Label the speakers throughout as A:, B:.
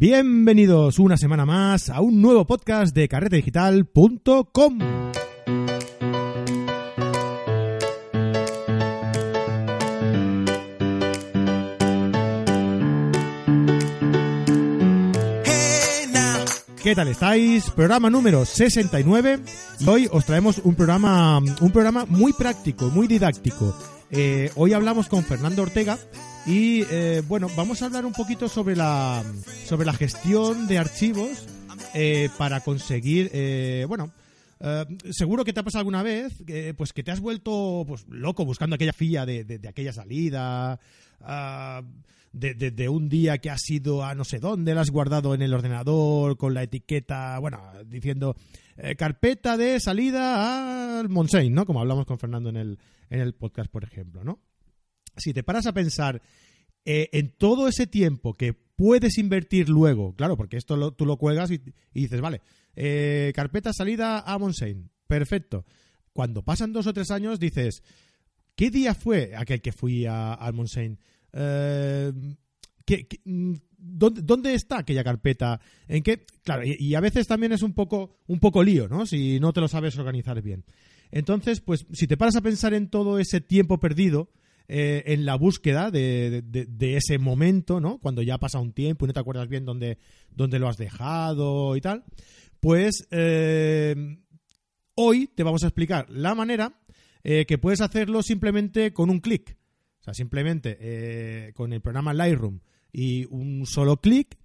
A: Bienvenidos una semana más a un nuevo podcast de carretedigital.com. ¿Qué tal estáis? Programa número 69 y hoy os traemos un programa, un programa muy práctico, muy didáctico. Eh, hoy hablamos con Fernando Ortega y eh, bueno, vamos a hablar un poquito sobre la, sobre la gestión de archivos eh, para conseguir, eh, bueno, eh, seguro que te ha pasado alguna vez que, pues que te has vuelto pues, loco buscando aquella filla de, de- aquella salida, ah, de, de- un día que has ido a no sé dónde, la has guardado en el ordenador con la etiqueta, bueno, diciendo eh, carpeta de salida al Montseny, ¿no? Como hablamos con Fernando en el, en el podcast, por ejemplo, ¿no? Si te paras a pensar eh, en todo ese tiempo que puedes invertir luego, claro, porque esto tú lo cuelgas y, dices, vale, eh, carpeta salida a Montseny, perfecto. Cuando pasan dos o tres años dices, ¿qué día fue aquel que fui a, al Montseny? Eh, ¿qué- qué- mm, ¿Dónde, dónde está aquella carpeta? ¿En qué? Claro, y, y a veces también es un poco, un poco lío, ¿no? Si no te lo sabes organizar bien. Entonces, pues, si te paras a pensar en todo ese tiempo perdido, eh, en la búsqueda de, ese momento, ¿no? Cuando ya ha pasado un tiempo y no te acuerdas bien dónde, dónde lo has dejado y tal, pues eh, hoy te vamos a explicar la manera eh, que puedes hacerlo simplemente con un clic. O sea, simplemente con el programa Lightroom y un solo clic.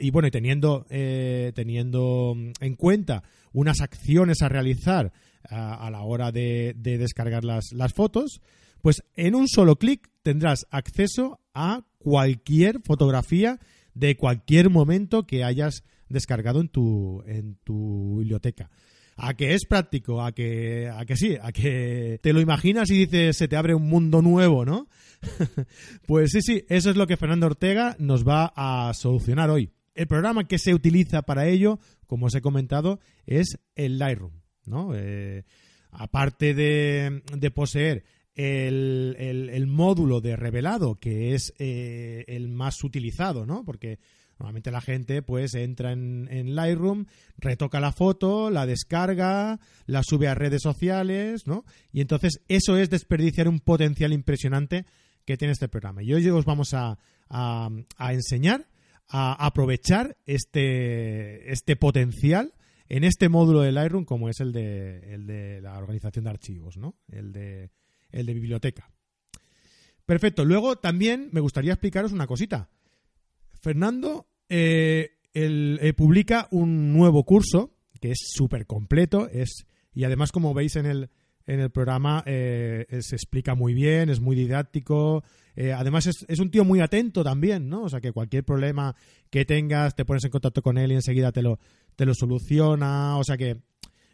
A: y bueno, y teniendo, eh, teniendo en cuenta unas acciones a realizar a la hora de, de descargar las, las fotos, pues en un solo clic tendrás acceso a cualquier fotografía de cualquier momento que hayas descargado en tu, en tu biblioteca. A que es práctico, a que, a que sí, a que te lo imaginas y dices se te abre un mundo nuevo, ¿no? pues sí, sí, eso es lo que Fernando Ortega nos va a solucionar hoy. El programa que se utiliza para ello, como os he comentado, es el Lightroom, ¿no? Eh, aparte de, de poseer el, el- módulo de revelado, que es eh, el más utilizado, ¿no? Porque normalmente la gente pues entra en, en Lightroom, retoca la foto, la descarga, la sube a redes sociales, ¿no? Y entonces eso es desperdiciar un potencial impresionante que tiene este programa. Y hoy os vamos a, a- a enseñar a aprovechar este, este potencial en este módulo de Lightroom como es el de, el de la organización de archivos, ¿no? El de, el de biblioteca. Perfecto. Luego también me gustaría explicaros una cosita. Fernando eh, eh, publica un nuevo curso que es súper completo es, y además como veis en el, en el programa eh, se explica muy bien, es muy didáctico, además es, un tío muy atento también, ¿no? O sea que cualquier problema que tengas te pones en contacto con él y enseguida te lo, te lo soluciona, o sea que,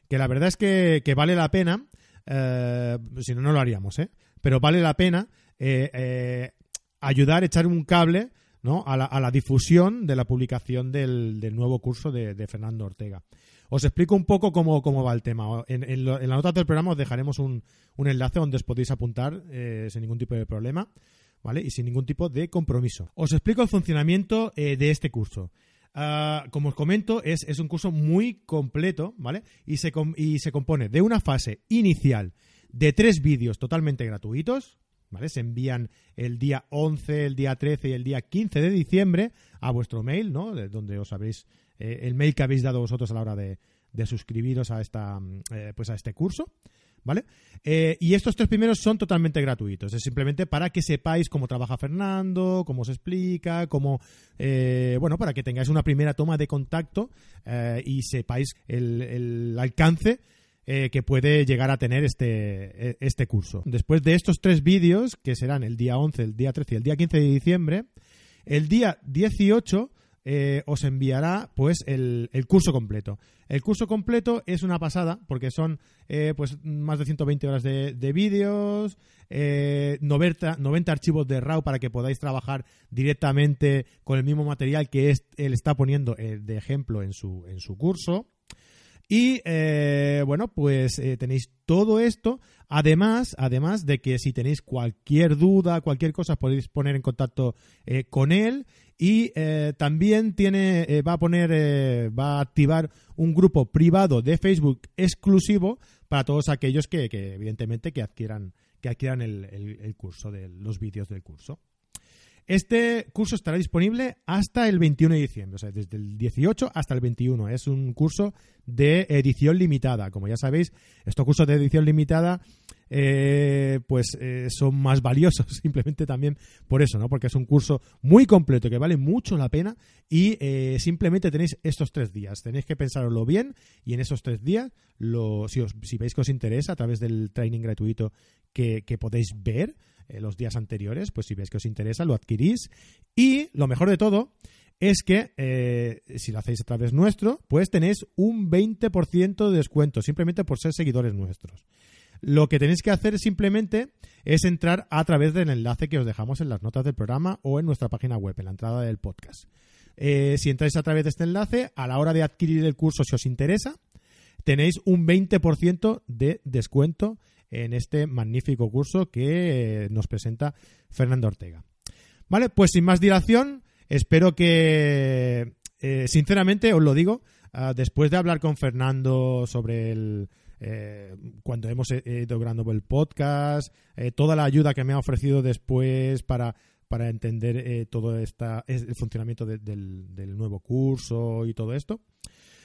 A: que la verdad es que vale la pena, eh, si no, no lo haríamos, ¿eh? Pero vale la pena eh, eh, ayudar, echar un cable ¿no? a, la, a la difusión de la publicación del, del nuevo curso de, de Fernando Ortega. Os explico un poco cómo, cómo va el tema. En, en la nota del programa os dejaremos un, un enlace donde os podéis apuntar eh, sin ningún tipo de problema. ¿Vale? Y sin ningún tipo de compromiso. Os explico el funcionamiento de este curso. Ah, como os comento, es, es un curso muy completo, ¿vale? Y se, y se compone de una fase inicial de tres vídeos totalmente gratuitos, ¿vale? Se envían el día 11, el día 13 y el día 15 de diciembre a vuestro mail, ¿no? De donde os habéis, eh, el mail que habéis dado vosotros a la hora de, de suscribiros a, esta, mm, eh, pues a este curso. ¿Vale? Eh, y estos tres primeros son totalmente gratuitos. Es simplemente para que sepáis cómo trabaja Fernando, cómo se explica, cómo. eh, bueno, para que tengáis una primera toma de contacto eh, y sepáis el, alcance eh, que puede llegar a tener este, eh, este curso. Después de estos tres vídeos, que serán el día 11, el día 13 y el día 15 de diciembre, el día 18 eh, os enviará pues el, el curso completo. El curso completo es una pasada porque son eh, pues más de 120 horas de, de vídeos, eh, 90, 90 archivos de RAW para que podáis trabajar directamente con el mismo material que él está poniendo eh, de ejemplo en su, en su curso. Y eh, bueno, pues eh, tenéis todo esto. Además, además de que si tenéis cualquier duda, cualquier cosa, podéis poner en contacto eh, con él. Y también tiene, va a poner, va a activar un grupo privado de Facebook exclusivo para todos aquellos que, evidentemente, que adquieran, que adquieran el curso de los vídeos del curso. Este curso estará disponible hasta el 21 de diciembre, o sea, desde el 18 hasta el 21. Es un curso de edición limitada. Como ya sabéis, estos cursos de edición limitada eh, pues eh, son más valiosos simplemente también por eso, ¿no? Porque es un curso muy completo que vale mucho la pena y eh, simplemente tenéis estos tres días. Tenéis que pensarlo bien y en esos tres días, lo, si, os, si veis que os interesa a través del training gratuito que, que podéis ver, eh, los días anteriores, pues si veis que os interesa, lo adquirís. Y lo mejor de todo es que eh, si lo hacéis a través nuestro, pues tenéis un 20% de descuento, simplemente por ser seguidores nuestros. Lo que tenéis que hacer simplemente es entrar a través del enlace que os dejamos en las notas del programa o en nuestra página web, en la entrada del podcast. Eh, si entráis a través de este enlace, a la hora de adquirir el curso, si os interesa, tenéis un 20% de descuento en este magnífico curso que eh, nos presenta Fernando Ortega. Vale, pues sin más dilación, espero que, eh, sinceramente, os lo digo, ah, después de hablar con Fernando sobre el, eh, cuando hemos ido grabando el podcast, toda la ayuda que me ha ofrecido después para, para entender todo esta, el funcionamiento del, del, nuevo curso y todo esto.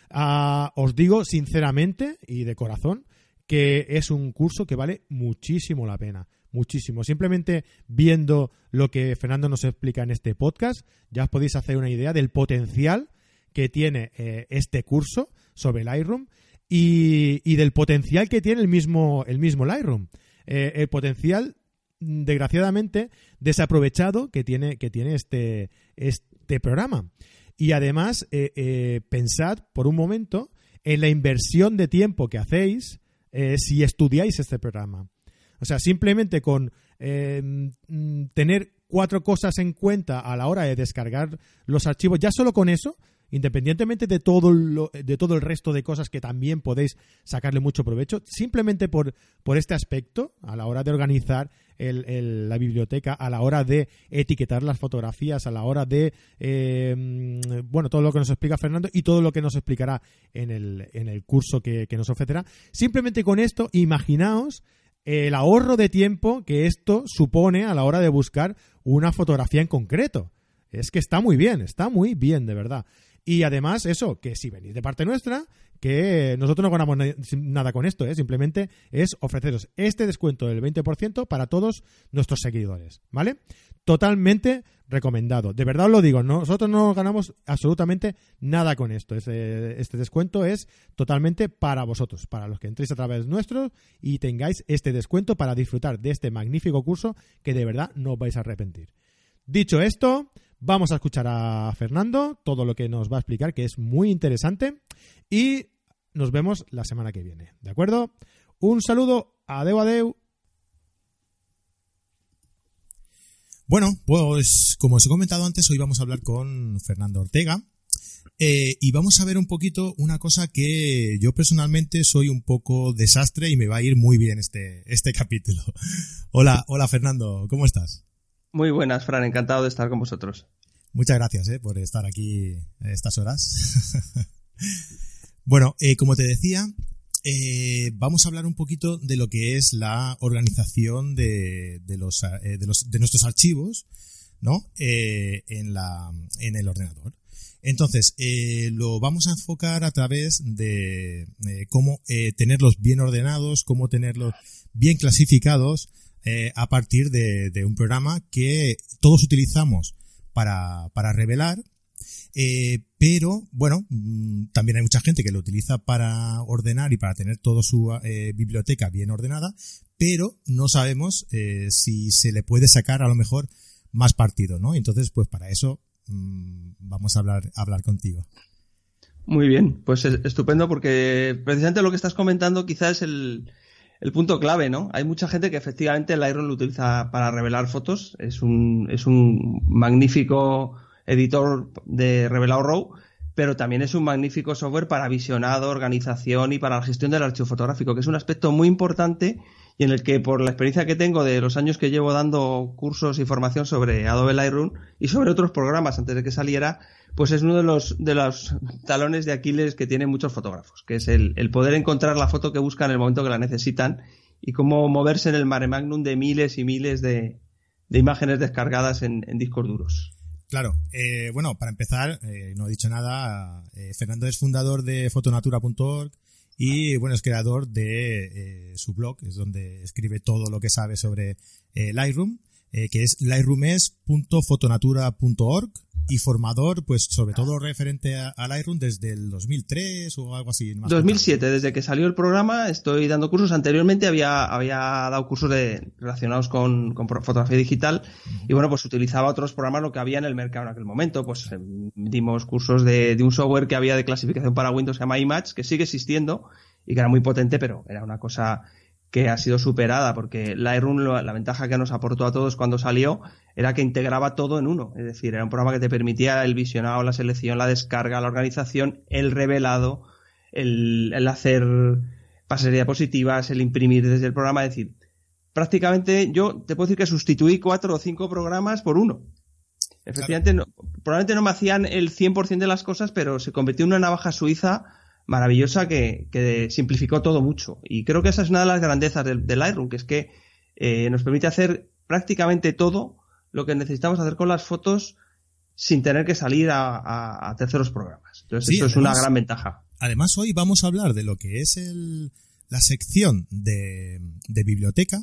A: Ah, os digo sinceramente y de corazón que es un curso que vale muchísimo la pena, muchísimo. Simplemente viendo lo que Fernando nos explica en este podcast, ya os podéis hacer una idea del potencial que tiene eh, este curso sobre Lightroom y, y, del potencial que tiene el mismo, el mismo Lightroom. Eh, el potencial, desgraciadamente, desaprovechado que tiene, que tiene este, este programa. Y además, eh, pensad por un momento en la inversión de tiempo que hacéis eh, si estudiáis este programa. O sea, simplemente con eh, mm, tener cuatro cosas en cuenta a la hora de descargar los archivos, ya solo con eso, independientemente de todo, lo, de todo el resto de cosas que también podéis sacarle mucho provecho, simplemente por, por este aspecto, a la hora de organizar el, la biblioteca, a la hora de etiquetar las fotografías, a la hora de, eh, mm, bueno, todo lo que nos explica Fernando y todo lo que nos explicará en el, en el curso que, que nos ofrecerá. Simplemente con esto, imaginaos el ahorro de tiempo que esto supone a la hora de buscar una fotografía en concreto. Es que está muy bien, está muy bien, de verdad. Y además, eso, que si venís de parte nuestra, que nosotros no ganamos nada con esto, ¿eh? simplemente es ofreceros este descuento del 20% para todos nuestros seguidores, ¿vale? Totalmente recomendado. De verdad os lo digo, nosotros no ganamos absolutamente nada con esto. Este, este descuento es totalmente para vosotros, para los que entréis a través nuestro y tengáis este descuento para disfrutar de este magnífico curso que de verdad no os vais a arrepentir. Dicho esto, Vamos a escuchar a Fernando, todo lo que nos va a explicar, que es muy interesante. Y nos vemos la semana que viene. ¿De acuerdo? Un saludo. Adeu, adeu.
B: Bueno, pues como os he comentado antes, hoy vamos a hablar con Fernando Ortega. Eh, y vamos a ver un poquito una cosa que yo personalmente soy un poco desastre y me va a ir muy bien este, este capítulo. Hola, hola Fernando, ¿cómo estás?
C: Muy buenas, Fran, encantado de estar con vosotros.
B: Muchas gracias eh, por estar aquí a estas horas. bueno, eh, como te decía, eh, vamos a hablar un poquito de lo que es la organización de, los, de, los, de nuestros archivos ¿no? en, la, en el ordenador. Entonces, lo vamos a enfocar a través de cómo tenerlos bien ordenados, cómo tenerlos bien clasificados, eh, a partir de, un programa que todos utilizamos para, para revelar, eh, pero bueno, mm, también hay mucha gente que lo utiliza para ordenar y para tener toda su eh, biblioteca bien ordenada, pero no sabemos si se le puede sacar a lo mejor más partido, ¿no? Entonces, pues para eso mm, vamos a hablar, a hablar contigo.
C: Muy bien, pues estupendo porque precisamente lo que estás comentando quizás es el, el punto clave, ¿no? Hay mucha gente que efectivamente el Lightroom lo utiliza para revelar fotos. Es un, es un magnífico editor de revelado RAW, pero también es un magnífico software para visionado, organización y para la gestión del archivo fotográfico, que es un aspecto muy importante y en el que por la experiencia que tengo de los años que llevo dando cursos y formación sobre Adobe Lightroom y sobre otros programas antes de que saliera, pues es uno de los, de los talones de Aquiles que tienen muchos fotógrafos, que es el, poder encontrar la foto que buscan en el momento que la necesitan y cómo moverse en el mare magnum de miles y miles de, imágenes descargadas en, discos duros.
A: Claro, eh, bueno, para empezar, eh, no he dicho nada, eh, Fernando es fundador de fotonatura.org y bueno, es creador de su blog, es donde escribe todo lo que sabe sobre Lightroom, que es lightroomes.fotonatura.org y formador, pues sobre todo referente a, Lightroom desde el 2003 o algo así.
C: 2007, desde que salió el programa estoy dando cursos. Anteriormente había, había dado cursos de, relacionados con, fotografía digital y bueno, pues utilizaba otros programas lo que había en el mercado en aquel momento. Pues eh, dimos cursos de, de un software que había de clasificación para Windows que se llama Image, que sigue existiendo y que era muy potente, pero era una cosa que ha sido superada, porque Lightroom, la ventaja que nos aportó a todos cuando salió, era que integraba todo en uno. Es decir, era un programa que te permitía el visionado, la selección, la descarga, la organización, el revelado, el, hacer pasar diapositivas, el imprimir desde el programa. Es decir, prácticamente yo te puedo decir que sustituí cuatro o cinco programas por uno. Efectivamente, probablemente no me hacían el 100% de las cosas, pero se convirtió en una navaja suiza maravillosa que, simplificó todo mucho. Y creo que esa es una de las grandezas del, Lightroom, que es que eh, nos permite hacer prácticamente todo lo que necesitamos hacer con las fotos sin tener que salir a, terceros programas. Entonces, eso es una gran ventaja.
A: Además, hoy vamos a hablar de lo que es el, la sección de, biblioteca,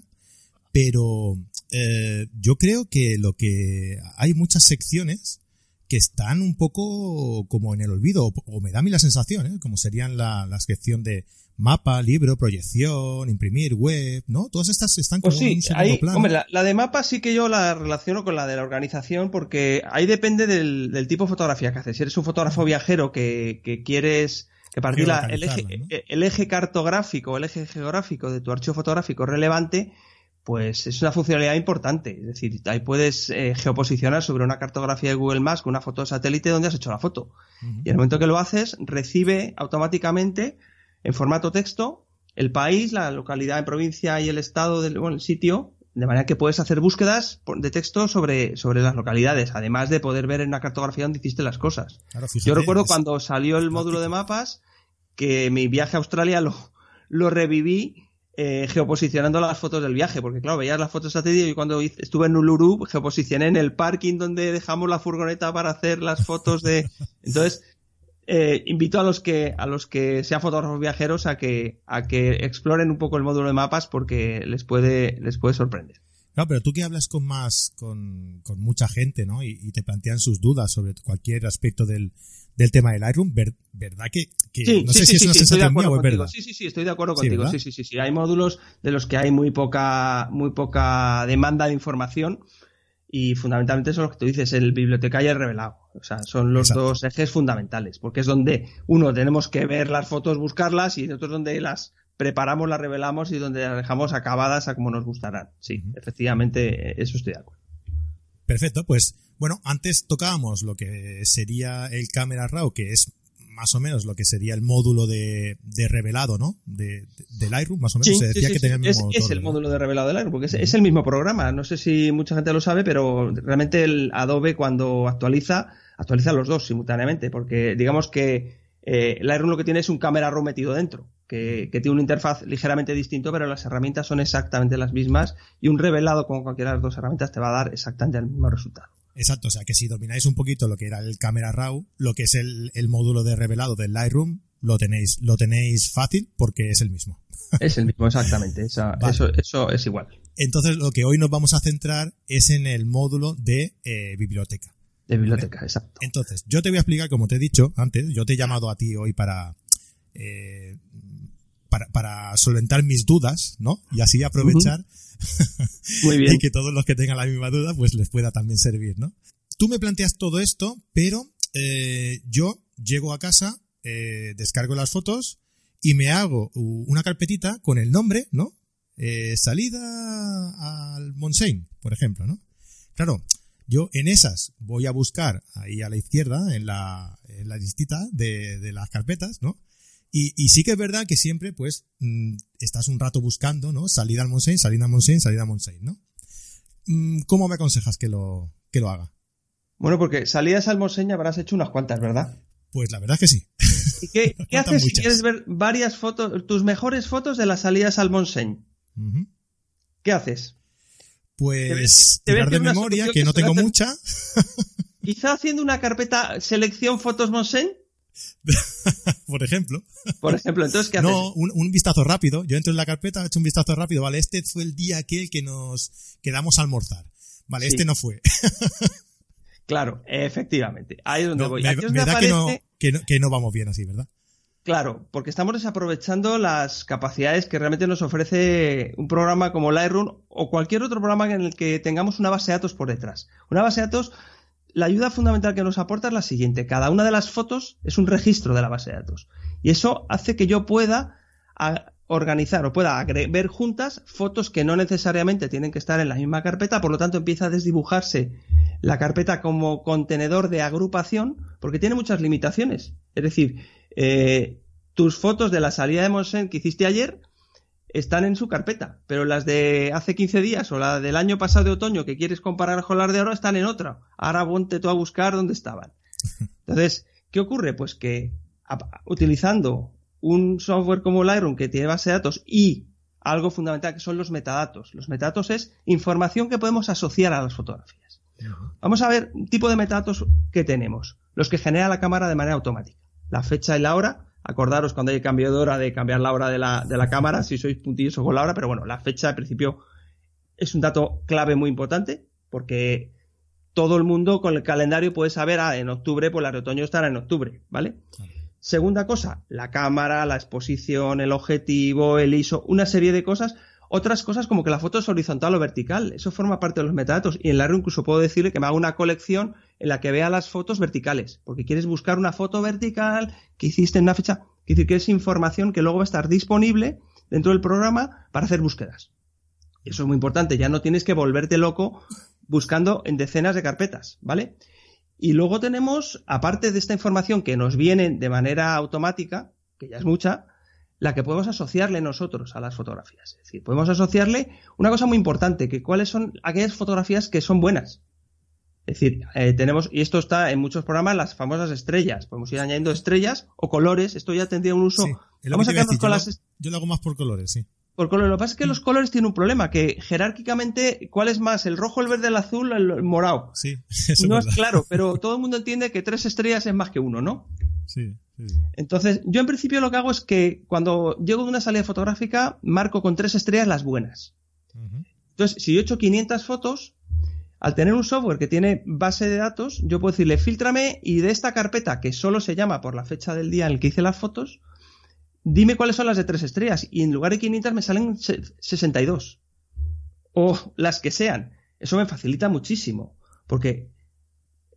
A: pero eh, yo creo que lo que hay muchas secciones que están un poco como en el olvido, o, me da a mí la sensación, ¿eh? como serían la, la sección de mapa, libro, proyección, imprimir, web, ¿no? Todas estas están
C: pues como sí, en un Hombre, la, de mapa sí que yo la relaciono con la de la organización porque ahí depende del, del tipo de fotografía que haces. Si eres un fotógrafo viajero que, que quieres que partir el, eje, el eje cartográfico, el eje geográfico de tu archivo fotográfico relevante, pues es una funcionalidad importante. Es decir, ahí puedes eh, geoposicionar sobre una cartografía de Google Maps con una foto de satélite donde has hecho la foto. Y en el momento que lo haces, recibe automáticamente en formato texto el país, la localidad en provincia y el estado del el sitio, de manera que puedes hacer búsquedas de texto sobre, sobre las localidades, además de poder ver en una cartografía donde hiciste las cosas. Yo recuerdo cuando salió el módulo de mapas que mi viaje a Australia lo, lo reviví eh, geoposicionando las fotos del viaje, porque claro, veías las fotos satélite y cuando estuve en Uluru geoposicioné en el parking donde dejamos la furgoneta para hacer las fotos de... Entonces, eh, invito a los que a los que sean fotógrafos viajeros a que a que exploren un poco el módulo de mapas porque les puede les puede sorprender.
A: No, pero tú que hablas con más con, con mucha gente, ¿no? y, te plantean sus dudas sobre cualquier aspecto del, del tema del Lightroom, ¿verdad que,
C: sí, no sé si es una sensación mía o es verdad? Sí, sí, sí, estoy de acuerdo contigo. Sí, sí, sí, sí. Hay módulos de los que hay muy poca, muy poca demanda de información y fundamentalmente eso es lo que tú dices, el bibliotecario y el revelado. O sea, son los dos ejes fundamentales, porque es donde uno tenemos que ver las fotos, buscarlas y otro es donde las preparamos, las revelamos y donde las dejamos acabadas a como nos gustarán. Sí, efectivamente, eso estoy de acuerdo.
A: Perfecto, pues bueno, antes tocábamos lo que sería el Camera Raw, que es más o menos lo que sería el módulo de, revelado, ¿no? De, de, Lightroom, más o menos.
C: se decía que tenía el mismo es, es el módulo de revelado de Lightroom, porque es, el mismo programa. No sé si mucha gente lo sabe, pero realmente el Adobe cuando actualiza, actualiza los dos simultáneamente, porque digamos que eh, Lightroom lo que tiene es un Camera Raw metido dentro. Que, que, tiene una interfaz ligeramente distinto, pero las herramientas son exactamente las mismas y un revelado con cualquiera de las dos herramientas te va a dar exactamente el mismo resultado.
A: Exacto, o sea que si domináis un poquito lo que era el Camera Raw, lo que es el, módulo de revelado del Lightroom, lo tenéis, lo tenéis fácil porque es el mismo.
C: Es el mismo, exactamente. eso, eso es igual.
A: Entonces lo que hoy nos vamos a centrar es en el módulo de eh, biblioteca.
C: De biblioteca, exacto.
A: Entonces, yo te voy a explicar, como te he dicho antes, yo te he llamado a ti hoy para, eh, para, para solventar mis dudas, ¿no? Y así aprovechar Muy bien. y que todos los que tengan la misma duda, pues les pueda también servir, ¿no? Tú me planteas todo esto, pero eh, yo llego a casa, eh, descargo las fotos y me hago una carpetita con el nombre, ¿no? Eh, salida al Montseny, por ejemplo, ¿no? Claro, yo en esas voy a buscar ahí a la izquierda, en la la listita de, las carpetas, ¿no? Y, sí que es verdad que siempre, pues, mm, estás un rato buscando, ¿no? Salida al Montseny, salida al Montseny, salida al Montseny, ¿no? Mm, ¿Cómo me aconsejas que lo, que lo haga?
C: Bueno, porque salidas al Montseny habrás hecho unas cuantas, ¿verdad?
A: Pues la verdad que sí.
C: ¿Y qué, haces si quieres ver varias fotos, tus mejores fotos de las salidas al Montseny? ¿Qué haces?
A: Pues tirar de memoria, que, no tengo mucha.
C: Quizá haciendo una carpeta selección fotos Monsen.
A: Por ejemplo.
C: Por ejemplo, entonces, ¿qué haces?
A: No, un, vistazo rápido. Yo entro en la carpeta, he hecho un vistazo rápido. Vale, este fue el día aquel que nos quedamos a almorzar. Vale, este no fue.
C: claro, efectivamente. Ahí es donde voy.
A: Me, da que, no, que no vamos bien así, ¿verdad?
C: Claro, porque estamos desaprovechando las capacidades que realmente nos ofrece un programa como Lightroom o cualquier otro programa en el que tengamos una base de datos por detrás. Una base de datos, la ayuda fundamental que nos aporta es la siguiente. Cada una de las fotos es un registro de la base de datos. Y eso hace que yo pueda organizar o pueda ver juntas fotos que no necesariamente tienen que estar en la misma carpeta, por lo tanto empieza a desdibujarse la carpeta como contenedor de agrupación porque tiene muchas limitaciones. Es decir, eh, tus fotos de la salida de Monsen que hiciste ayer están en su carpeta, pero las de hace 15 días o la del año pasado de otoño que quieres comparar con las de ahora están en otra. Ahora ponte tú a buscar dónde estaban. Entonces, ¿qué ocurre? Pues que utilizando un software como Lightroom que tiene base de datos y algo fundamental que son los metadatos. Los metadatos es información que podemos asociar a las fotografías. Vamos a ver un tipo de metadatos que tenemos, los que genera la cámara de manera automática la fecha y la hora. Acordaros cuando hay cambio de hora de cambiar la hora de la, de la cámara, si sois puntillosos con la hora, pero bueno, la fecha al principio es un dato clave muy importante porque todo el mundo con el calendario puede saber, ah, en octubre, pues la de otoño estará en octubre, ¿vale? Segunda cosa, la cámara, la exposición, el objetivo, el ISO, una serie de cosas otras cosas como que la foto es horizontal o vertical, eso forma parte de los metadatos. Y en la incluso puedo decirle que me haga una colección en la que vea las fotos verticales, porque quieres buscar una foto vertical que hiciste en una fecha. Quiere decir que es información que luego va a estar disponible dentro del programa para hacer búsquedas. Eso es muy importante, ya no tienes que volverte loco buscando en decenas de carpetas, ¿vale? Y luego tenemos, aparte de esta información que nos viene de manera automática, que ya es mucha, la que podemos asociarle nosotros a las fotografías. Es decir, podemos asociarle una cosa muy importante, que cuáles son aquellas fotografías que son buenas. Es decir, eh, tenemos, y esto está en muchos programas, las famosas estrellas. Podemos ir añadiendo estrellas o colores. Esto ya tendría un uso.
A: Vamos a con las. Yo lo hago más por colores, sí.
C: Por colores. Lo que pasa es que los colores tienen un problema, que jerárquicamente, ¿cuál es más? ¿El rojo, el verde, el azul, el morado?
A: Sí,
C: eso No es claro, pero todo el mundo entiende que tres estrellas es más que uno, ¿no?
A: Sí.
C: Entonces, yo en principio lo que hago es que cuando llego de una salida fotográfica, marco con tres estrellas las buenas. Entonces, si yo he hecho 500 fotos, al tener un software que tiene base de datos, yo puedo decirle, filtrame y de esta carpeta que solo se llama por la fecha del día en el que hice las fotos, dime cuáles son las de tres estrellas. Y en lugar de 500 me salen 62. O las que sean. Eso me facilita muchísimo. Porque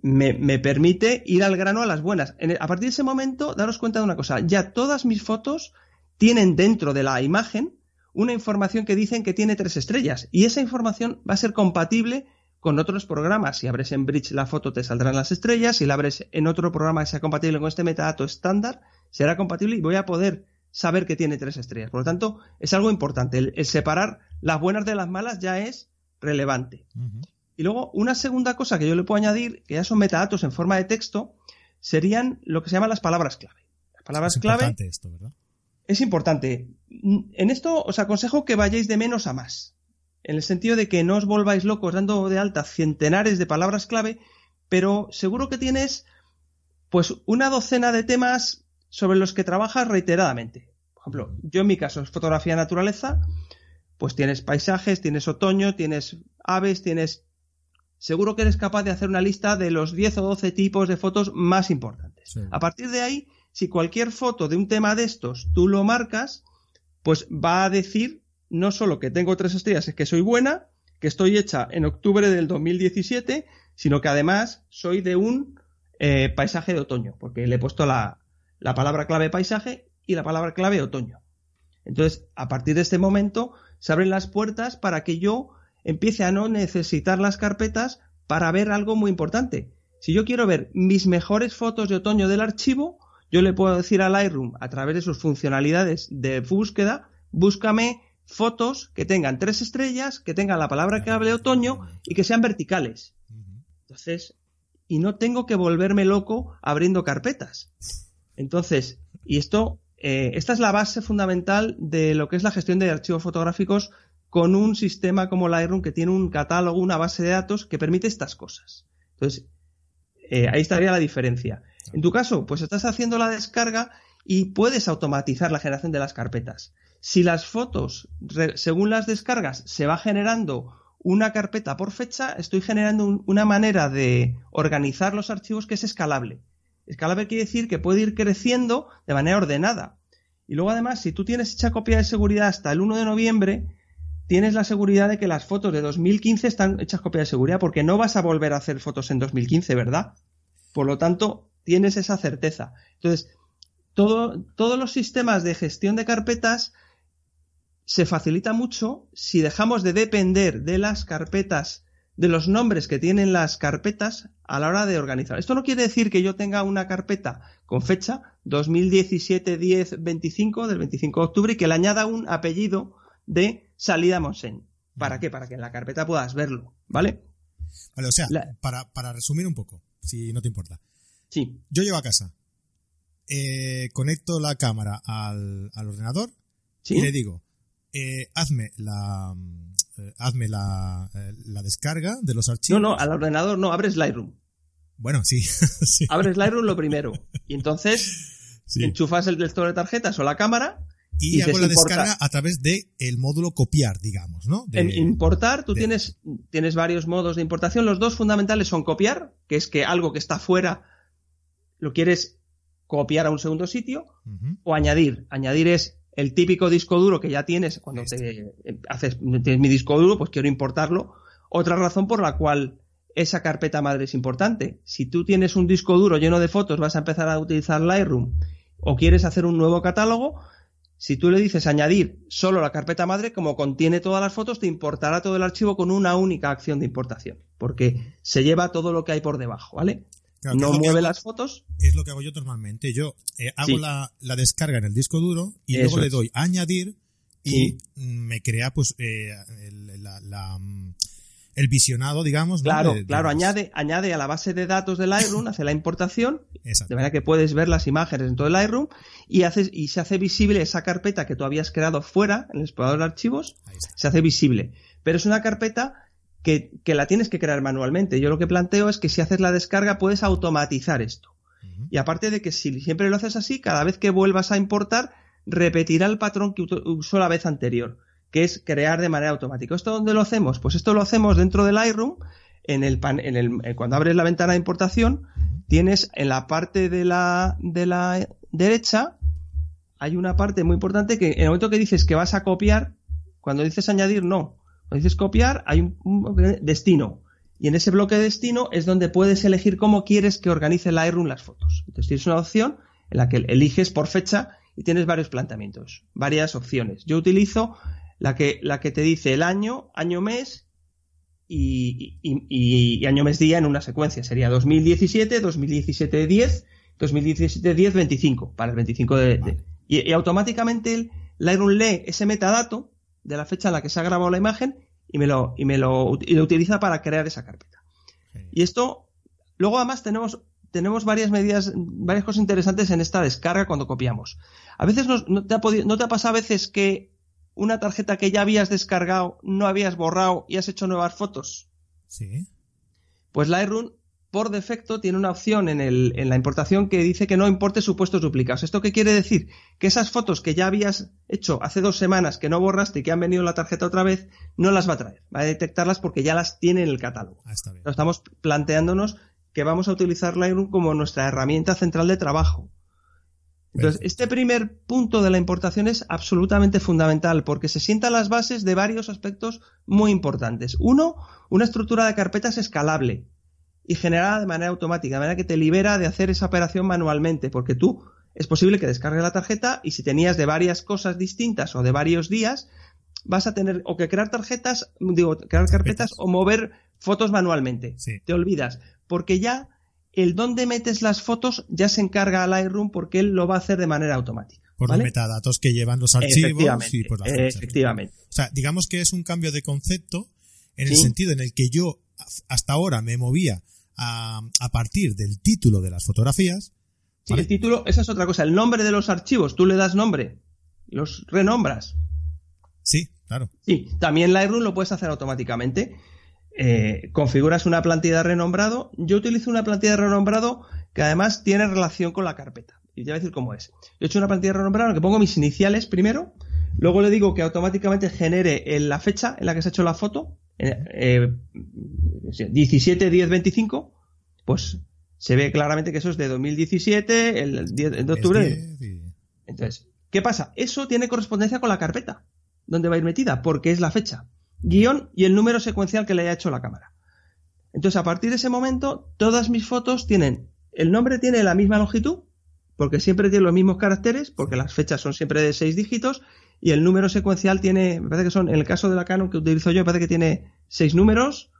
C: me, permite ir al grano a las buenas. a partir de ese momento, daros cuenta de una cosa, ya todas mis fotos tienen dentro de la imagen una información que dicen que tiene tres estrellas y esa información va a ser compatible con otros programas. Si abres en Bridge la foto te saldrán las estrellas, si la abres en otro programa que sea compatible con este metadato estándar, será compatible y voy a poder saber que tiene tres estrellas. Por lo tanto, es algo importante. El, separar las buenas de las malas ya es relevante. Y luego, una segunda cosa que yo le puedo añadir, que ya son metadatos en forma de texto, serían lo que se llaman las palabras clave. Las palabras
A: es
C: clave.
A: Importante esto, ¿verdad?
C: Es importante. En esto os aconsejo que vayáis de menos a más. En el sentido de que no os volváis locos dando de alta centenares de palabras clave, pero seguro que tienes pues una docena de temas sobre los que trabajas reiteradamente. Por ejemplo, yo en mi caso es fotografía naturaleza, pues tienes paisajes, tienes otoño, tienes aves, tienes seguro que eres capaz de hacer una lista de los 10 o 12 tipos de fotos más importantes. A partir de ahí, si cualquier foto de un tema de estos tú lo marcas, pues va a decir no solo que tengo tres estrellas, es que soy buena, que estoy hecha en octubre del 2017, sino que además soy de un eh, paisaje de otoño, porque le he puesto la, la palabra clave paisaje y la palabra clave otoño. Entonces, a partir de este momento, se abren las puertas para que yo empiece a no necesitar las carpetas para ver algo muy importante. Si yo quiero ver mis mejores fotos de otoño del archivo, yo le puedo decir al Lightroom, a través de sus funcionalidades de búsqueda, búscame fotos que tengan tres estrellas, que tengan la palabra que hable otoño y que sean verticales. Entonces, y no tengo que volverme loco abriendo carpetas. Entonces, y esto, eh, esta es la base fundamental de lo que es la gestión de archivos fotográficos con un sistema como Lightroom que tiene un catálogo, una base de datos que permite estas cosas. Entonces, eh, ahí estaría la diferencia. En tu caso, pues estás haciendo la descarga y puedes automatizar la generación de las carpetas. Si las fotos, según las descargas, se va generando una carpeta por fecha, estoy generando una manera de organizar los archivos que es escalable. Escalable quiere decir que puede ir creciendo de manera ordenada. Y luego además, si tú tienes hecha copia de seguridad hasta el 1 de noviembre, tienes la seguridad de que las fotos de 2015 están hechas copia de seguridad, porque no vas a volver a hacer fotos en 2015, ¿verdad? Por lo tanto, tienes esa certeza. Entonces, todos los sistemas de gestión de carpetas se facilita mucho si dejamos de depender de las carpetas, de los nombres que tienen las carpetas a la hora de organizar. Esto no quiere decir que yo tenga una carpeta con fecha 2017-10-25 del 25 de octubre y que le añada un apellido de salida Monsen. ¿Para qué? Para que en la carpeta puedas verlo, ¿vale?
A: Vale, o sea, para, resumir un poco, si no te importa.
C: Sí.
A: Yo llego a casa, eh, conecto la cámara al, ordenador y le digo, eh, hazme la eh, hazme la, eh, la, descarga de los archivos.
C: No, no, al ordenador no, abres Lightroom.
A: Bueno, sí.
C: Abres Lightroom lo primero. Y entonces enchufas el lector de tarjetas o la cámara.
A: Y, hago la descarga a través del el módulo copiar, digamos, ¿no?
C: en importar, tú tienes, tienes varios modos de importación. Los dos fundamentales son copiar, que es que algo que está fuera lo quieres copiar a un segundo sitio, o añadir. Añadir es el típico disco duro que ya tienes cuando te haces tienes mi disco duro, pues quiero importarlo. Otra razón por la cual esa carpeta madre es importante. Si tú tienes un disco duro lleno de fotos, vas a empezar a utilizar Lightroom o quieres hacer un nuevo catálogo, si tú le dices añadir solo la carpeta madre, como contiene todas las fotos, te importará todo el archivo con una única acción de importación, porque se lleva todo lo que hay por debajo, ¿vale? no mueve las fotos.
A: Es lo que hago yo normalmente. Yo eh, hago la, descarga en el disco duro y luego le doy añadir y me crea pues eh, el, visionado, digamos.
C: Claro, claro, añade, añade a la base de datos del Lightroom, hace la importación, de manera que puedes ver las imágenes en todo el Lightroom y, haces, y se hace visible esa carpeta que tú habías creado fuera en el explorador de archivos, se hace visible. Pero es una carpeta que, la tienes que crear manualmente. Yo lo que planteo es que si haces la descarga puedes automatizar esto. Y aparte de que si siempre lo haces así, cada vez que vuelvas a importar, repetirá el patrón que usó la vez anterior, que es crear de manera automática. ¿Esto dónde lo hacemos? Pues esto lo hacemos dentro del Lightroom, en el, en el eh, cuando abres la ventana de importación, tienes en la parte de la, de la derecha, hay una parte muy importante que en el momento que dices que vas a copiar, cuando dices añadir, no. Cuando dices copiar, hay un, destino. Y en ese bloque de destino es donde puedes elegir cómo quieres que organice Lightroom las fotos. Entonces tienes una opción en la que eliges por fecha y tienes varios planteamientos, varias opciones. Yo utilizo la que, la que te dice el año, año mes y, año mes día en una secuencia. Sería 2017, 2017 10, 2017 10, 25, para el 25 de... y, automáticamente Lightroom lee ese metadato de la fecha en la que se ha grabado la imagen y me lo, y me lo, y lo utiliza para crear esa carpeta. Y esto, luego además tenemos, tenemos varias medidas, varias cosas interesantes en esta descarga cuando copiamos. A veces no, te ha no te ha pasado a veces que una tarjeta que ya habías descargado no habías borrado y has hecho nuevas fotos.
A: Sí.
C: Pues Lightroom por defecto tiene una opción en, el, en la importación que dice que no importe supuestos duplicados. ¿Esto qué quiere decir? Que esas fotos que ya habías hecho hace dos semanas que no borraste y que han venido en la tarjeta otra vez, no las va a traer. Va a detectarlas porque ya las tiene en el catálogo.
A: Ah,
C: estamos planteándonos que vamos a utilizar Lightroom como nuestra herramienta central de trabajo. Entonces, este primer punto de la importación es absolutamente fundamental porque se sientan las bases de varios aspectos muy importantes. Uno, una estructura de carpetas escalable y generada de manera automática, de manera que te libera de hacer esa operación manualmente, porque tú es posible que descargues la tarjeta y si tenías de varias cosas distintas o de varios días, vas a tener o que crear tarjetas, digo, crear carpetas o mover fotos manualmente. Te olvidas, porque ya el dónde metes las fotos ya se encarga Lightroom porque él lo va a hacer de manera automática.
A: Por los metadatos que llevan los archivos y por
C: las Efectivamente.
A: O sea, digamos que es un cambio de concepto en el sentido en el que yo hasta ahora me movía a, partir del título de las fotografías.
C: Sí, el título, esa es otra cosa. El nombre de los archivos, tú le das nombre, los renombras.
A: Sí, claro.
C: Sí, también Lightroom lo puedes hacer automáticamente. Eh, configuras una plantilla de renombrado. Yo utilizo una plantilla de renombrado que además tiene relación con la carpeta. Y te voy a decir cómo es. Yo he hecho una plantilla de renombrado en la que pongo mis iniciales primero, luego le digo que automáticamente genere la fecha en la que se ha hecho la foto, eh, 17, 10, 25, pues se ve claramente que eso es de 2017, el 10 de octubre. Entonces, ¿qué pasa? Eso tiene correspondencia con la carpeta donde va a ir metida, porque es la fecha guion y el número secuencial que le haya hecho la cámara. Entonces, a partir de ese momento, todas mis fotos tienen, el nombre tiene la misma longitud, porque siempre tiene los mismos caracteres, porque las fechas son siempre de seis dígitos, y el número secuencial tiene, me parece que son, en el caso de la Canon que utilizo yo, me parece que tiene seis números.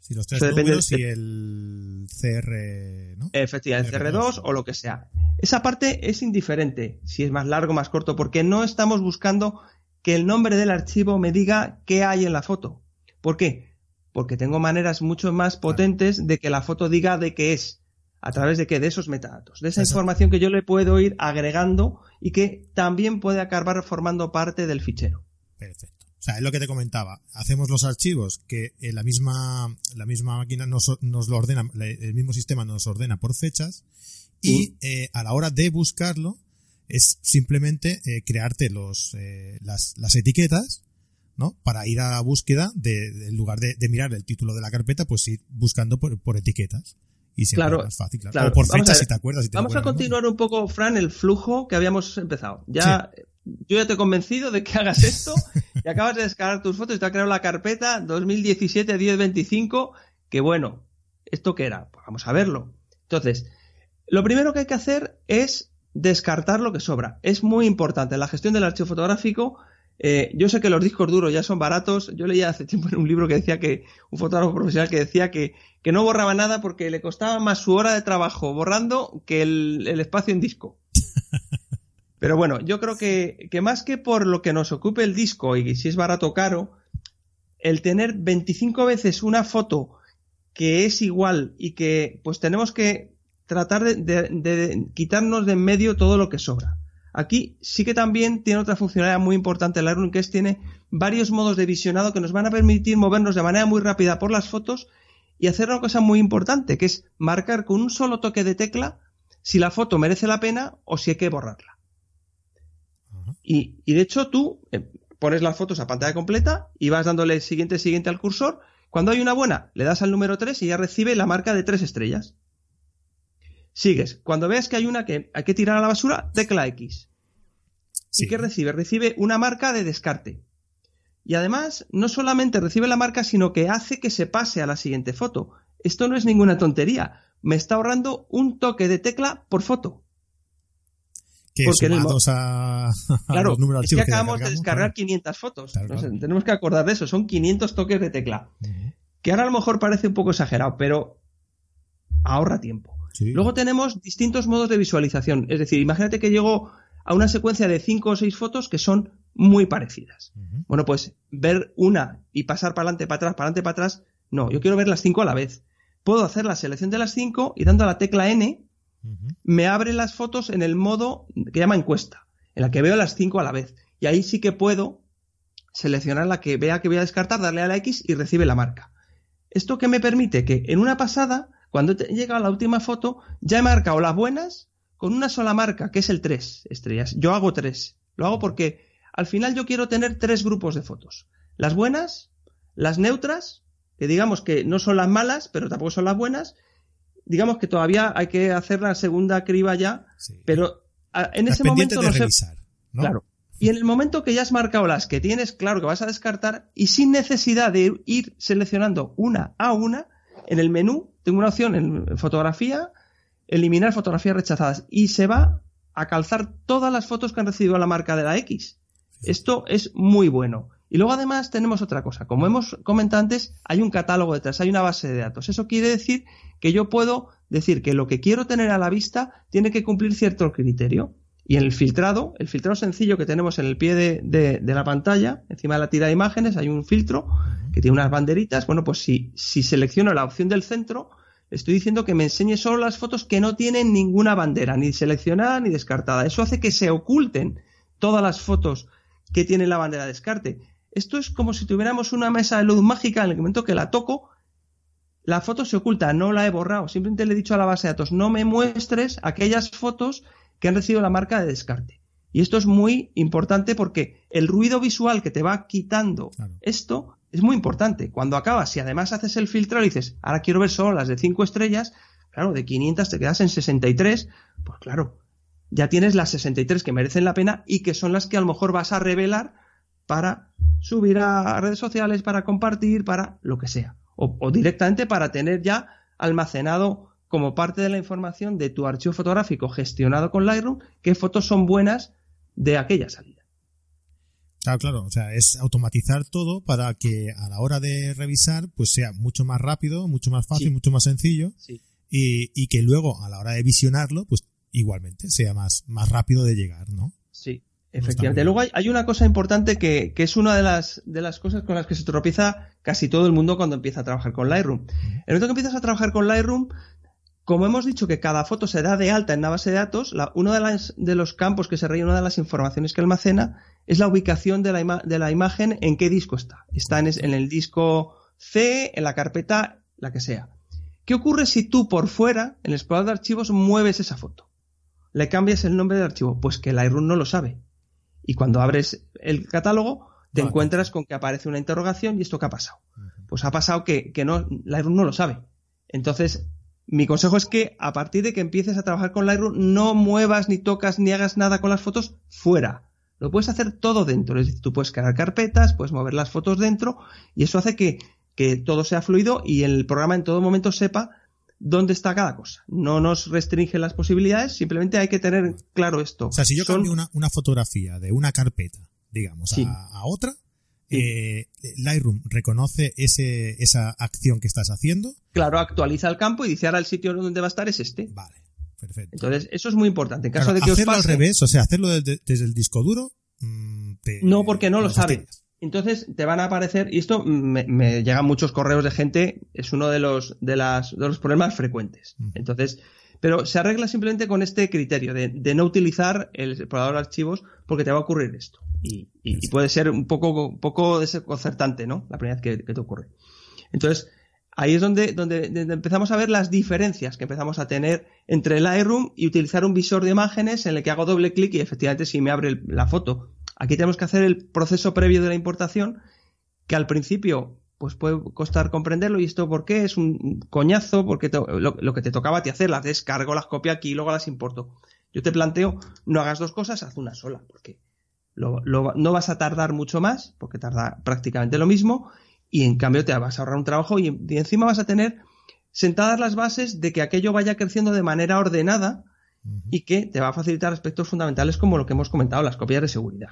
A: Si los tres números y el CR, ¿no?
C: Efectivamente, el CR2 o lo que sea. Esa parte es indiferente, si es más largo o más corto, porque no estamos buscando que el nombre del archivo me diga qué hay en la foto. ¿Por qué? Porque tengo maneras mucho más potentes de que la foto diga de qué es. ¿A través de qué? De esos metadatos. De esa información que yo le puedo ir agregando y que también puede acabar formando parte del fichero.
A: Perfecto. O sea, es lo que te comentaba. Hacemos los archivos que la misma, la misma máquina nos, nos lo ordena, el mismo sistema nos ordena por fechas y eh, a la hora de buscarlo es simplemente eh, crearte los, eh, las, las, etiquetas, ¿no? Para ir a la búsqueda, de, en lugar de, mirar el título de la carpeta, pues ir buscando por, por etiquetas. Y
C: claro,
A: es más fácil, claro. O por fechas, si te acuerdas.
C: vamos a continuar un poco, Fran, el flujo que habíamos empezado. Ya, yo ya te he convencido de que hagas esto y acabas de descargar tus fotos y te ha creado la carpeta 2017-1025, que bueno, ¿esto qué era? Pues vamos a verlo. Entonces, lo primero que hay que hacer es descartar lo que sobra. Es muy importante. la gestión del archivo fotográfico, eh, yo sé que los discos duros ya son baratos. Yo leía hace tiempo en un libro que decía que, un fotógrafo profesional que decía que, que no borraba nada porque le costaba más su hora de trabajo borrando que el, espacio en disco. Pero bueno, yo creo que, que, más que por lo que nos ocupe el disco y si es barato o caro, el tener 25 veces una foto que es igual y que pues tenemos que tratar de, quitarnos de en medio todo lo que sobra. Aquí sí que también tiene otra funcionalidad muy importante el Lightroom, que es tiene varios modos de visionado que nos van a permitir movernos de manera muy rápida por las fotos y hacer una cosa muy importante, que es marcar con un solo toque de tecla si la foto merece la pena o si hay que borrarla. Y, y, de hecho tú eh, pones las fotos a pantalla completa y vas dándole siguiente, siguiente al cursor. Cuando hay una buena, le das al número 3 y ya recibe la marca de tres estrellas. Sigues. Cuando veas que hay una que hay que tirar a la basura, tecla X. ¿Y qué recibe? Recibe una marca de descarte. Y además, no solamente recibe la marca, sino que hace que se pase a la siguiente foto. Esto no es ninguna tontería. Me está ahorrando un toque de tecla por foto.
A: Que Porque a,
C: claro, los números es que acabamos de descargar 500 fotos. tenemos que acordar de eso. Son 500 toques de tecla. Que ahora a lo mejor parece un poco exagerado, pero ahorra tiempo. Luego tenemos distintos modos de visualización. Es decir, imagínate que llego a una secuencia de cinco o seis fotos que son muy parecidas. Bueno, pues ver una y pasar para adelante, para atrás, para adelante, para atrás. No, yo quiero ver las cinco a la vez. Puedo hacer la selección de las cinco y dando a la tecla N me abre las fotos en el modo que llama encuesta, en la que veo las cinco a la vez. Y ahí sí que puedo seleccionar la que vea que voy a descartar, darle a la X y recibe la marca. Esto que me permite que en una pasada cuando llega la última foto, ya he marcado las buenas con una sola marca, que es el 3 estrellas. Yo hago 3. Lo hago porque al final yo quiero tener tres grupos de fotos. Las buenas, las neutras, que digamos que no son las malas, pero tampoco son las buenas. Digamos que todavía hay que hacer la segunda criba ya, pero en ese momento
A: no
C: revisar, Claro. Y en el momento que ya has marcado las que tienes claro que vas a descartar y sin necesidad de ir seleccionando una a una, en el menú tengo una opción en fotografía, eliminar fotografías rechazadas y se va a calzar todas las fotos que han recibido la marca de la X. Esto es muy bueno. Y luego además tenemos otra cosa. Como hemos comentado antes, hay un catálogo detrás, hay una base de datos. Eso quiere decir que yo puedo decir que lo que quiero tener a la vista tiene que cumplir cierto criterio. Y en el filtrado, el filtrado sencillo que tenemos en el pie de, la pantalla, encima de la tira de imágenes, hay un filtro que tiene unas banderitas. Bueno, pues si, selecciono la opción del centro, estoy diciendo que me enseñe solo las fotos que no tienen ninguna bandera, ni seleccionada ni descartada. Eso hace que se oculten todas las fotos que tienen la bandera de descarte. Esto es como si tuviéramos una mesa de luz mágica, en el momento que la toco, la foto se oculta, no la he borrado. Simplemente le he dicho a la base de datos, no me muestres aquellas fotos que han recibido la marca de descarte. Y esto es muy importante porque el ruido visual que te va quitando esto es muy importante. Cuando acabas, si además haces el filtro y dices, ahora quiero ver solo las de 5 estrellas, claro, de 500 te quedas en 63, pues claro, ya tienes las 63 que merecen la pena y que son las que a lo mejor vas a revelar para subir a redes sociales, para compartir, para lo que sea. O, o directamente para tener ya almacenado como parte de la información de tu archivo fotográfico gestionado con Lightroom qué fotos son buenas de aquella salida.
A: Claro, claro, o sea, es automatizar todo para que a la hora de revisar pues sea mucho más rápido, mucho más fácil, mucho más sencillo y, y, que luego a la hora de visionarlo pues igualmente sea más, más rápido de llegar, ¿no?
C: Sí, efectivamente. Luego hay, una cosa importante que, que, es una de las, de las cosas con las que se tropieza casi todo el mundo cuando empieza a trabajar con Lightroom. En el momento que empiezas a trabajar con Lightroom, como hemos dicho que cada foto se da de alta en la base de datos, uno de, las, de, los campos que se rellena, una de las informaciones que almacena, es la ubicación de la, de la imagen en qué disco está. Está en, en, el disco C, en la carpeta, la que sea. ¿Qué ocurre si tú por fuera, en el explorador de archivos, mueves esa foto? Le cambias el nombre del archivo, pues que Lightroom no lo sabe. Y cuando abres el catálogo, te encuentras con que aparece una interrogación y esto qué ha pasado. Pues ha pasado que, que no lo sabe. Entonces, mi consejo es que a partir de que empieces a trabajar con Lightroom, no muevas ni tocas ni hagas nada con las fotos fuera. Lo puedes hacer todo dentro. Es decir, tú puedes crear carpetas, puedes mover las fotos dentro y eso hace que, que todo sea fluido y el programa en todo momento sepa dónde está cada cosa. No nos restringe las posibilidades, simplemente hay que tener claro esto.
A: O sea, si yo cambio una, una, fotografía de una carpeta, digamos, a, otra, eh, Lightroom reconoce ese, esa acción que estás haciendo.
C: Claro, actualiza el campo y dice ahora el sitio donde va a estar es este.
A: Vale, perfecto.
C: Entonces, eso es muy importante. En caso de que
A: hacerlo
C: os
A: al revés, o sea, hacerlo desde, el disco duro. Mm,
C: no, porque no lo sabe. Entonces te van a aparecer, y esto me, llegan muchos correos de gente, es uno de los, de las, de los problemas frecuentes. Entonces, pero se arregla simplemente con este criterio de, no utilizar el explorador de archivos porque te va a ocurrir esto. Y, puede ser un poco, poco desconcertante, ¿no? La primera vez que, te ocurre. Entonces, ahí es donde, donde, empezamos a ver las diferencias que empezamos a tener entre el Lightroom y utilizar un visor de imágenes en el que hago doble clic y efectivamente si me abre la foto. Aquí tenemos que hacer el proceso previo de la importación, que al principio pues puede costar comprenderlo. ¿Y esto por qué? Es un coñazo, porque lo, que te tocaba te hacer, las descargo, las copio aquí y luego las importo. Yo te planteo, no hagas dos cosas, haz una sola, porque no vas a tardar mucho más, porque tarda prácticamente lo mismo, y en cambio te vas a ahorrar un trabajo y, encima vas a tener sentadas las bases de que aquello vaya creciendo de manera ordenada y que te va a facilitar aspectos fundamentales como lo que hemos comentado, las copias de seguridad.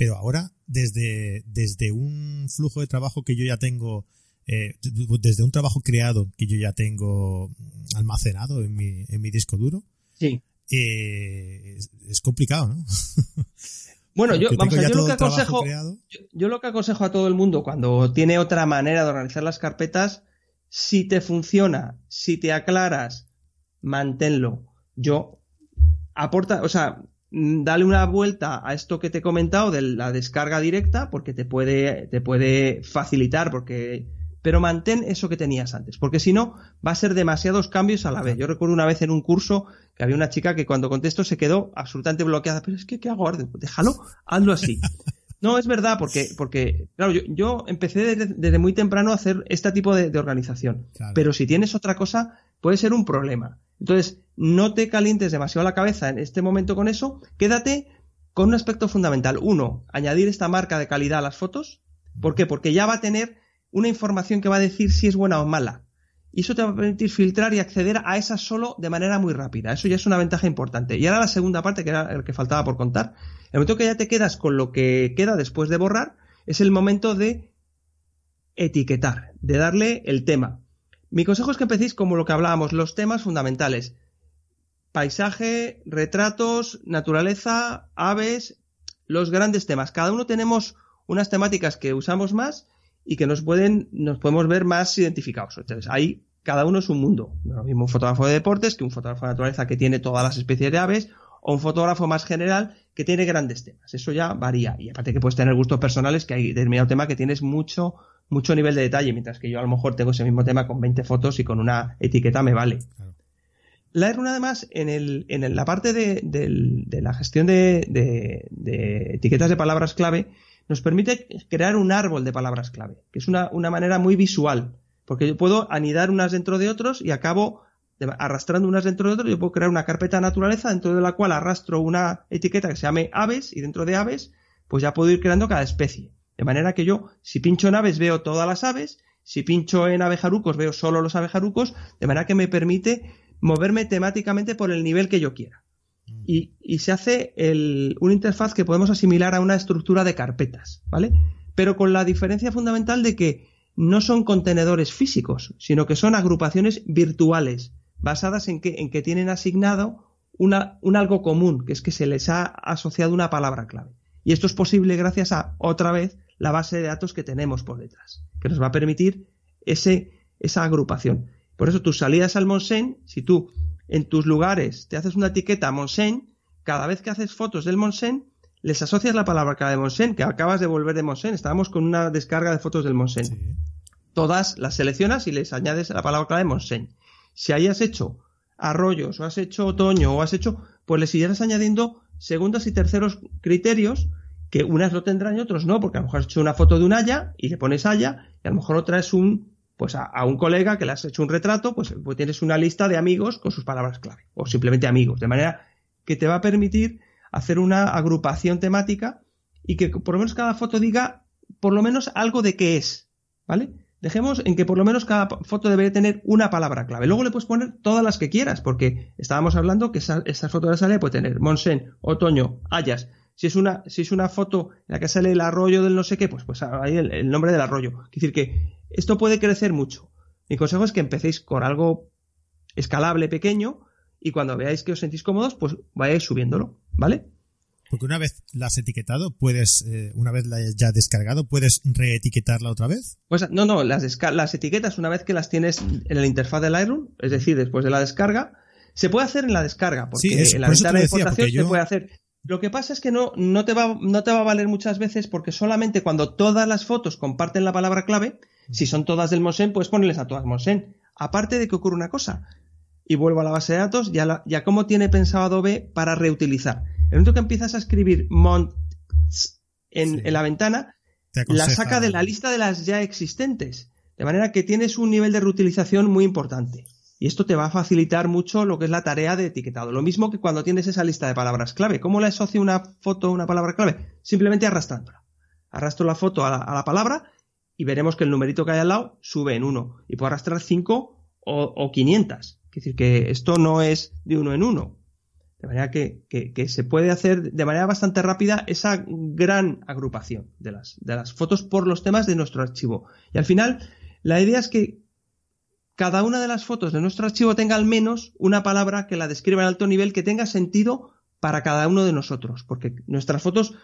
A: Pero ahora, desde, desde un flujo de trabajo que yo ya tengo, eh, desde un trabajo creado que yo ya tengo almacenado en mi, en mi disco duro,
C: sí.
A: Eh, es, complicado, ¿no?
C: Bueno, yo, vamos a, yo lo que aconsejo, yo, lo que aconsejo a todo el mundo cuando tiene otra manera de organizar las carpetas, si te funciona, si te aclaras, manténlo. Yo aporta, o sea, dale una vuelta a esto que te he comentado de la descarga directa, porque te puede, te puede facilitar, porque pero mantén eso que tenías antes, porque si no, va a ser demasiados cambios a la vez. Yo recuerdo una vez en un curso que había una chica que cuando contesto se quedó absolutamente bloqueada, pero es que, ¿qué hago ahora? Déjalo, hazlo así. No, es verdad, porque, porque claro, yo, empecé desde, muy temprano a hacer este tipo de, organización, pero si tienes otra cosa, puede ser un problema. Entonces, no te calientes demasiado la cabeza en este momento con eso, quédate con un aspecto fundamental. Uno, añadir esta marca de calidad a las fotos. ¿Por qué? Porque ya va a tener una información que va a decir si es buena o mala. Y eso te va a permitir filtrar y acceder a esa solo de manera muy rápida. Eso ya es una ventaja importante. Y ahora la segunda parte, que era el que faltaba por contar. El momento que ya te quedas con lo que queda después de borrar, es el momento de etiquetar, de darle el tema. Mi consejo es que empecéis como lo que hablábamos, los temas fundamentales. Paisaje, retratos, naturaleza, aves, los grandes temas. Cada uno tenemos unas temáticas que usamos más y que nos pueden, nos podemos ver más identificados. Entonces, ahí cada uno es un mundo. Lo mismo un fotógrafo de deportes que un fotógrafo de naturaleza que tiene todas las especies de aves o un fotógrafo más general que tiene grandes temas. Eso ya varía. Y aparte que puedes tener gustos personales que hay determinado tema que tienes mucho, mucho nivel de detalle, mientras que yo a lo mejor tengo ese mismo tema con 20 fotos y con una etiqueta me vale. La Lightroom además en, el, en la parte de, la gestión de, de, etiquetas de palabras clave nos permite crear un árbol de palabras clave, que es una, una manera muy visual, porque yo puedo anidar unas dentro de otros y acabo arrastrando unas dentro de otras, yo puedo crear una carpeta naturaleza dentro de la cual arrastro una etiqueta que se llame aves y dentro de aves pues ya puedo ir creando cada especie. De manera que yo, si pincho en aves, veo todas las aves, si pincho en abejarucos, veo solo los abejarucos, de manera que me permite moverme temáticamente por el nivel que yo quiera. Y, se hace el, una interfaz que podemos asimilar a una estructura de carpetas, ¿vale? Pero con la diferencia fundamental de que no son contenedores físicos, sino que son agrupaciones virtuales basadas en que, en que tienen asignado una, un algo común, que es que se les ha asociado una palabra clave. Y esto es posible gracias a, otra vez, la base de datos que tenemos por detrás, que nos va a permitir ese, esa agrupación. Por eso tus salidas al Monsen, si tú en tus lugares te haces una etiqueta Monsen, cada vez que haces fotos del Monsen, les asocias la palabra clave de Monsen, que acabas de volver de Monsen. Estábamos con una descarga de fotos del Monsen. Todas las seleccionas y les añades la palabra clave Monsen si hayas hecho arroyos o has hecho otoño o has hecho, pues le siguieras añadiendo segundos y terceros criterios que unas lo tendrán y otros no, porque a lo mejor has hecho una foto de un haya y le pones haya y a lo mejor otra es un, pues a, un colega que le has hecho un retrato, pues, pues, tienes una lista de amigos con sus palabras clave o simplemente amigos, de manera que te va a permitir hacer una agrupación temática y que por lo menos cada foto diga por lo menos algo de qué es, ¿vale? Dejemos en que por lo menos cada foto debe tener una palabra clave. Luego le puedes poner todas las que quieras, porque estábamos hablando que esa, foto de la salida puede tener Monsen, otoño, hayas. Si es una, si es una foto en la que sale el arroyo del no sé qué, pues, pues ahí el, nombre del arroyo. Es decir, que esto puede crecer mucho. Mi consejo es que empecéis con algo escalable, pequeño, y cuando veáis que os sentís cómodos, pues vayáis subiéndolo, ¿vale?
A: Porque una vez la has etiquetado, puedes, eh, una vez la hayas ya descargado, ¿puedes reetiquetarla otra vez?
C: Pues no, no, las, las etiquetas una vez que las tienes en la interfaz del Lightroom, es decir, después de la descarga, se puede hacer en la descarga, porque en la ventana de importación se puede hacer. Lo que pasa es que no, no, te va, no te va a valer muchas veces porque solamente cuando todas las fotos comparten la palabra clave, si son todas del Monsen, puedes ponerles a todas Monsen. Aparte de que ocurre una cosa, y vuelvo a la base de datos, ya, ya cómo tiene pensado Adobe para reutilizar el momento que empiezas a escribir mont en, la ventana, la saca de la lista de las ya existentes. De manera que tienes un nivel de reutilización muy importante. Y esto te va a facilitar mucho lo que es la tarea de etiquetado. Lo mismo que cuando tienes esa lista de palabras clave. ¿Cómo le asocio una foto a una palabra clave? Simplemente arrastrándola. Arrastro la foto a la, palabra y veremos que el numerito que hay al lado sube en uno. Y puedo arrastrar 5 o, o 500. Es decir, que esto no es de uno en uno. De manera que, se puede hacer de manera bastante rápida esa gran agrupación de las, de las fotos por los temas de nuestro archivo. Y al final, la idea es que cada una de las fotos de nuestro archivo tenga al menos una palabra que la describa en alto nivel que tenga sentido para cada uno de nosotros. Porque nuestras fotos,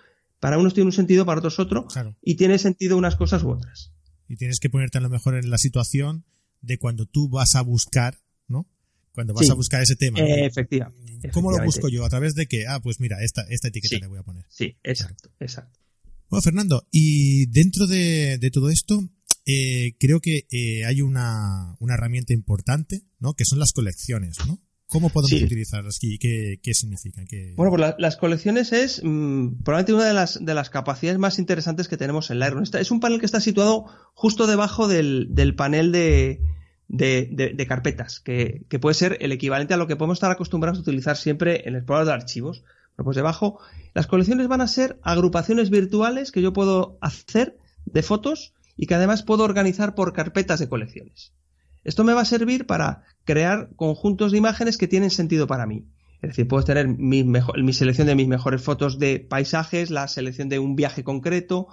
C: para unos tienen un sentido, para otros otro, y tiene sentido unas cosas u otras.
A: Y tienes que ponerte a lo mejor en la situación de cuando tú vas a buscar, ¿no? Cuando vas a buscar ese tema.
C: efectivamente.
A: ¿Cómo lo busco yo? ¿A través de qué? Ah, pues mira, esta, esta etiqueta le voy a poner.
C: Sí, exacto, exacto.
A: Bueno, Fernando, y dentro de, todo esto, eh, creo que eh, hay una, herramienta importante, ¿no? Que son las colecciones, ¿no? ¿Cómo podemos utilizarlas y qué, qué significan?
C: Bueno, pues las colecciones es mm, probablemente una de las, de las capacidades más interesantes que tenemos en Lightroom. Es un panel que está situado justo debajo del panel de, de, carpetas, que, puede ser el equivalente a lo que podemos estar acostumbrados a utilizar siempre en el explorador de archivos. pues debajo, las colecciones van a ser agrupaciones virtuales que yo puedo hacer de fotos y que además puedo organizar por carpetas de colecciones. Esto me va a servir para crear conjuntos de imágenes que tienen sentido para mí. Es decir, puedo tener mi, selección de mis mejores fotos de paisajes, la selección de un viaje concreto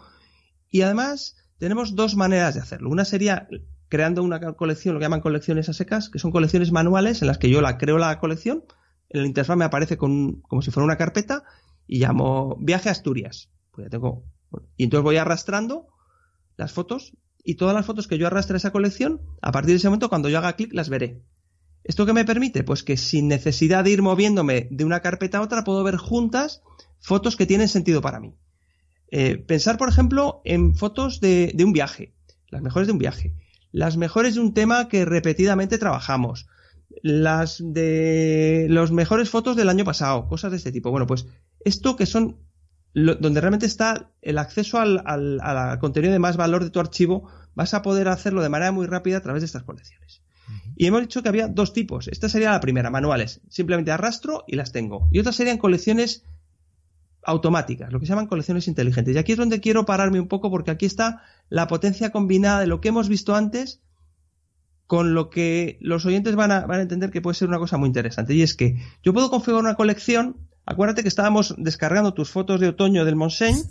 C: y además tenemos dos maneras de hacerlo. Una sería creando una colección, lo que llaman colecciones a secas, que son colecciones manuales en las que yo la creo la colección, en el interfaz me aparece como si fuera una carpeta y llamo viaje a Asturias. Pues ya tengo, y entonces voy arrastrando las fotos y todas las fotos que yo arrastre a esa colección, a partir de ese momento cuando yo haga clic las veré. ¿Esto qué me permite? Pues que sin necesidad de ir moviéndome de una carpeta a otra, puedo ver juntas fotos que tienen sentido para mí. Eh, pensar, por ejemplo, en fotos de, un viaje, las mejores de un viaje, las mejores de un tema que repetidamente trabajamos, las de los mejores fotos del año pasado, cosas de este tipo. Bueno, pues esto que son donde realmente está el acceso al, al, contenido de más valor de tu archivo, vas a poder hacerlo de manera muy rápida a través de estas colecciones. Y hemos dicho que había dos tipos. Esta sería la primera, manuales. Simplemente arrastro y las tengo. Y otras serían colecciones automáticas, lo que se llaman colecciones inteligentes. Y aquí es donde quiero pararme un poco porque aquí está la potencia combinada de lo que hemos visto antes con lo que los oyentes van a, van a entender que puede ser una cosa muy interesante. Y es que yo puedo configurar una colección. Acuérdate que estábamos descargando tus fotos de otoño del Monseigne